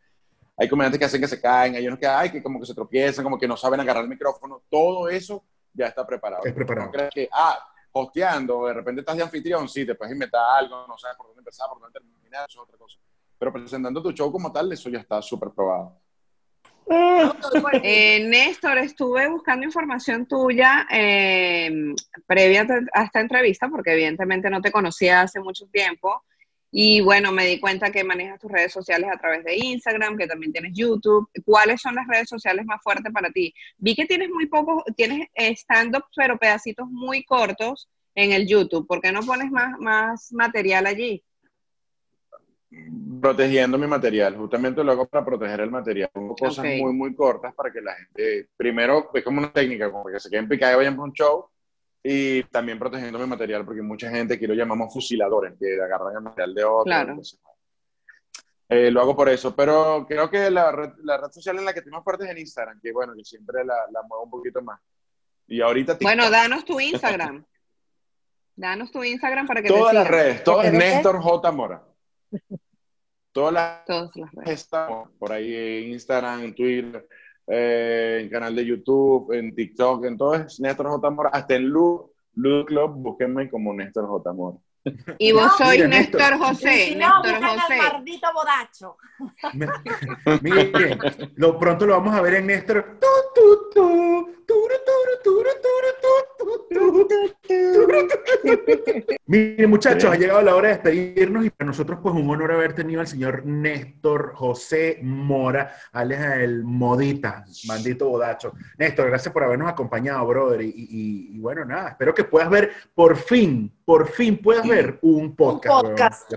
Hay comediantes que hacen que se caen, hay unos que, hay que como que se tropiezan, como que no saben agarrar el micrófono, todo eso ya está preparado. Es preparado. No creas que, ah, hosteando, de repente estás de anfitrión, sí, te puedes inventar algo, no sabes por dónde empezar, por dónde terminar, eso es otra cosa. Pero presentando tu show como tal, eso ya está súper probado. Eh, Néstor, estuve buscando información tuya eh, previa a esta entrevista, porque evidentemente no te conocía hace mucho tiempo. Y bueno, me di cuenta que manejas tus redes sociales a través de Instagram, que también tienes YouTube. ¿Cuáles son las redes sociales más fuertes para ti? Vi que tienes muy pocos, tienes stand-up, pero pedacitos muy cortos en el YouTube. ¿Por qué no pones más, más material allí? Protegiendo mi material. Justamente lo hago para proteger el material. Pongo cosas muy, muy cortas para que la gente, primero, es como una técnica, como que se queden picados y vayan por un show. Y también protegiendo mi material, porque mucha gente aquí lo llamamos fusiladores, que agarran el material de otro. Claro. Eh, lo hago por eso, pero creo que la red, la red social en la que estoy más fuerte es en Instagram, que bueno, que siempre la, la muevo un poquito más. Y ahorita... Bueno, danos tu Instagram. danos tu Instagram para que Todas las redes, todo es Néstor J. Mora. Todas las, Todas las redes. Estamos por ahí en Instagram, en Twitter, eh, en canal de YouTube, en TikTok, en todo es Néstor J. Mora, hasta en Lu, Club, búsquenme como Néstor J. Mora. Y vos sois Néstor José. no, Néstor José. maldito bodacho. [LAUGHS] Miren, lo pronto lo vamos a ver en Néstor. Miren, muchachos, ha llegado la hora de despedirnos y para nosotros, pues, un honor haber tenido al señor Néstor José Mora, alias el Modita, maldito bodacho. Néstor, gracias por habernos acompañado, brother. Y, bueno, nada, espero que puedas ver por fin, por fin puedas ver un podcast. Un podcast.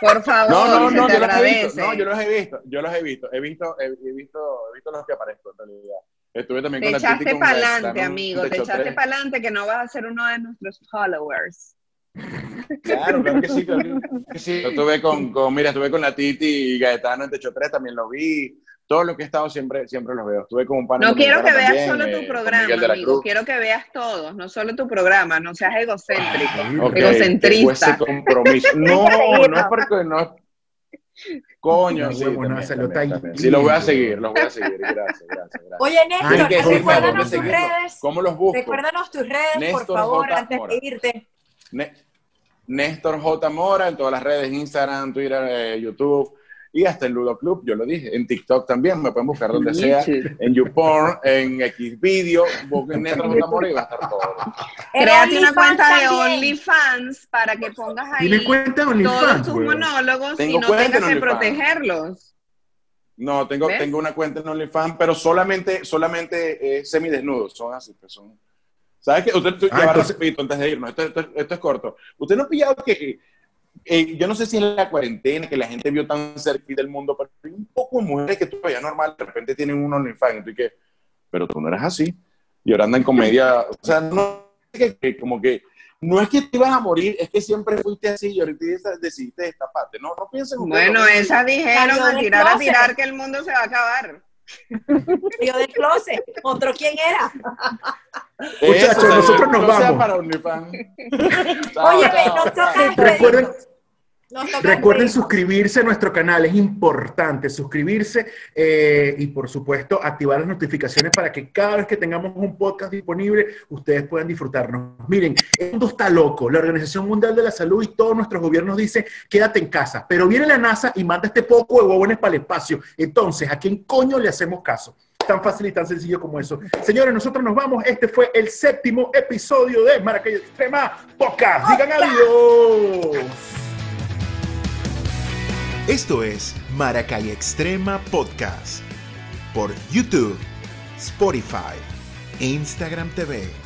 por favor, no, no, no, yo los he visto, no, yo los he visto, yo los he visto, he visto, he, visto, he visto los que aparezco en realidad. Estuve también te echaste para adelante, amigo, te, echaste para adelante que no vas a ser uno de nuestros followers. [LAUGHS] Claro, claro que sí, claro que sí. Yo estuve con, con, mira, estuve con la Titi y Gaetano en Techo 3, también lo vi. Todo lo que he estado siempre, siempre los veo. Estuve con un panel No quiero que veas también, solo eh, tu con programa, la amigo. Cruz. Quiero que veas todos, no solo tu programa. No seas egocéntrico. Ok, Egocentrista. tengo ese compromiso. No, [LAUGHS] no es porque no es. Coño, sí, huevo, también, se lo también, también. Sí, los voy a seguir, los voy a seguir. Gracias, gracias, gracias. Oye, Néstor, que recuérdanos tus redes. ¿Cómo los busco? Recuérdanos tus redes, Néstor por favor, J. antes Mora. de irte. Néstor J. Mora en todas las redes, Instagram, Twitter, eh, YouTube y hasta en Ludo Club, yo lo dije, en TikTok también, me pueden buscar donde sea, en YouPorn, en Xvideo, busquen J. Mora y va a estar todo. En Créate una cuenta de. OnlyFans para que pongas ahí Tiene cuenta todos OnlyFans, tus monólogos Tengo y no tengas en que OnlyFans. protegerlos. No, tengo, ¿Ves? tengo una cuenta en OnlyFans, pero solamente, solamente eh, semidesnudos, son así, pues son... ¿Sabes qué? Usted, tú- Ah, ya va entonces- rapidito antes de irnos, esto, esto- esto es corto. ¿Usted no ha pillado que, eh, yo no sé si es la cuarentena, que la gente vio tan cerca del mundo, pero hay un poco de mujeres que veías normal, de repente tienen un OnlyFans, y que, pero tú no eras así, y ahora andan en comedia, o sea, no, que, que como que, no es que te ibas a morir, es que siempre fuiste así y ahorita decidiste destaparte, no, no piensen ustedes, Bueno, esas dijeron a tirar a tirar que el mundo se va a acabar. Salió del closet. ¿Otro quién era? Muchachos, nosotros nos vamos. para Oye, chao, nos toca Recuerden, Recuerden suscribirse a nuestro canal, es importante suscribirse eh, y por supuesto activar las notificaciones para que cada vez que tengamos un podcast disponible ustedes puedan disfrutarnos. Miren, el mundo está loco, la Organización Mundial de la Salud y todos nuestros gobiernos dicen quédate en casa, pero viene la NASA y manda este poco de huevones para el espacio. Entonces, ¿a quién coño le hacemos caso? Tan fácil y tan sencillo como eso. Señores, nosotros nos vamos. Este fue el séptimo episodio de Maracay Extrema Podcast. Digan adiós. Esto es Maracay Extrema Podcast por YouTube, Spotify e Instagram TV.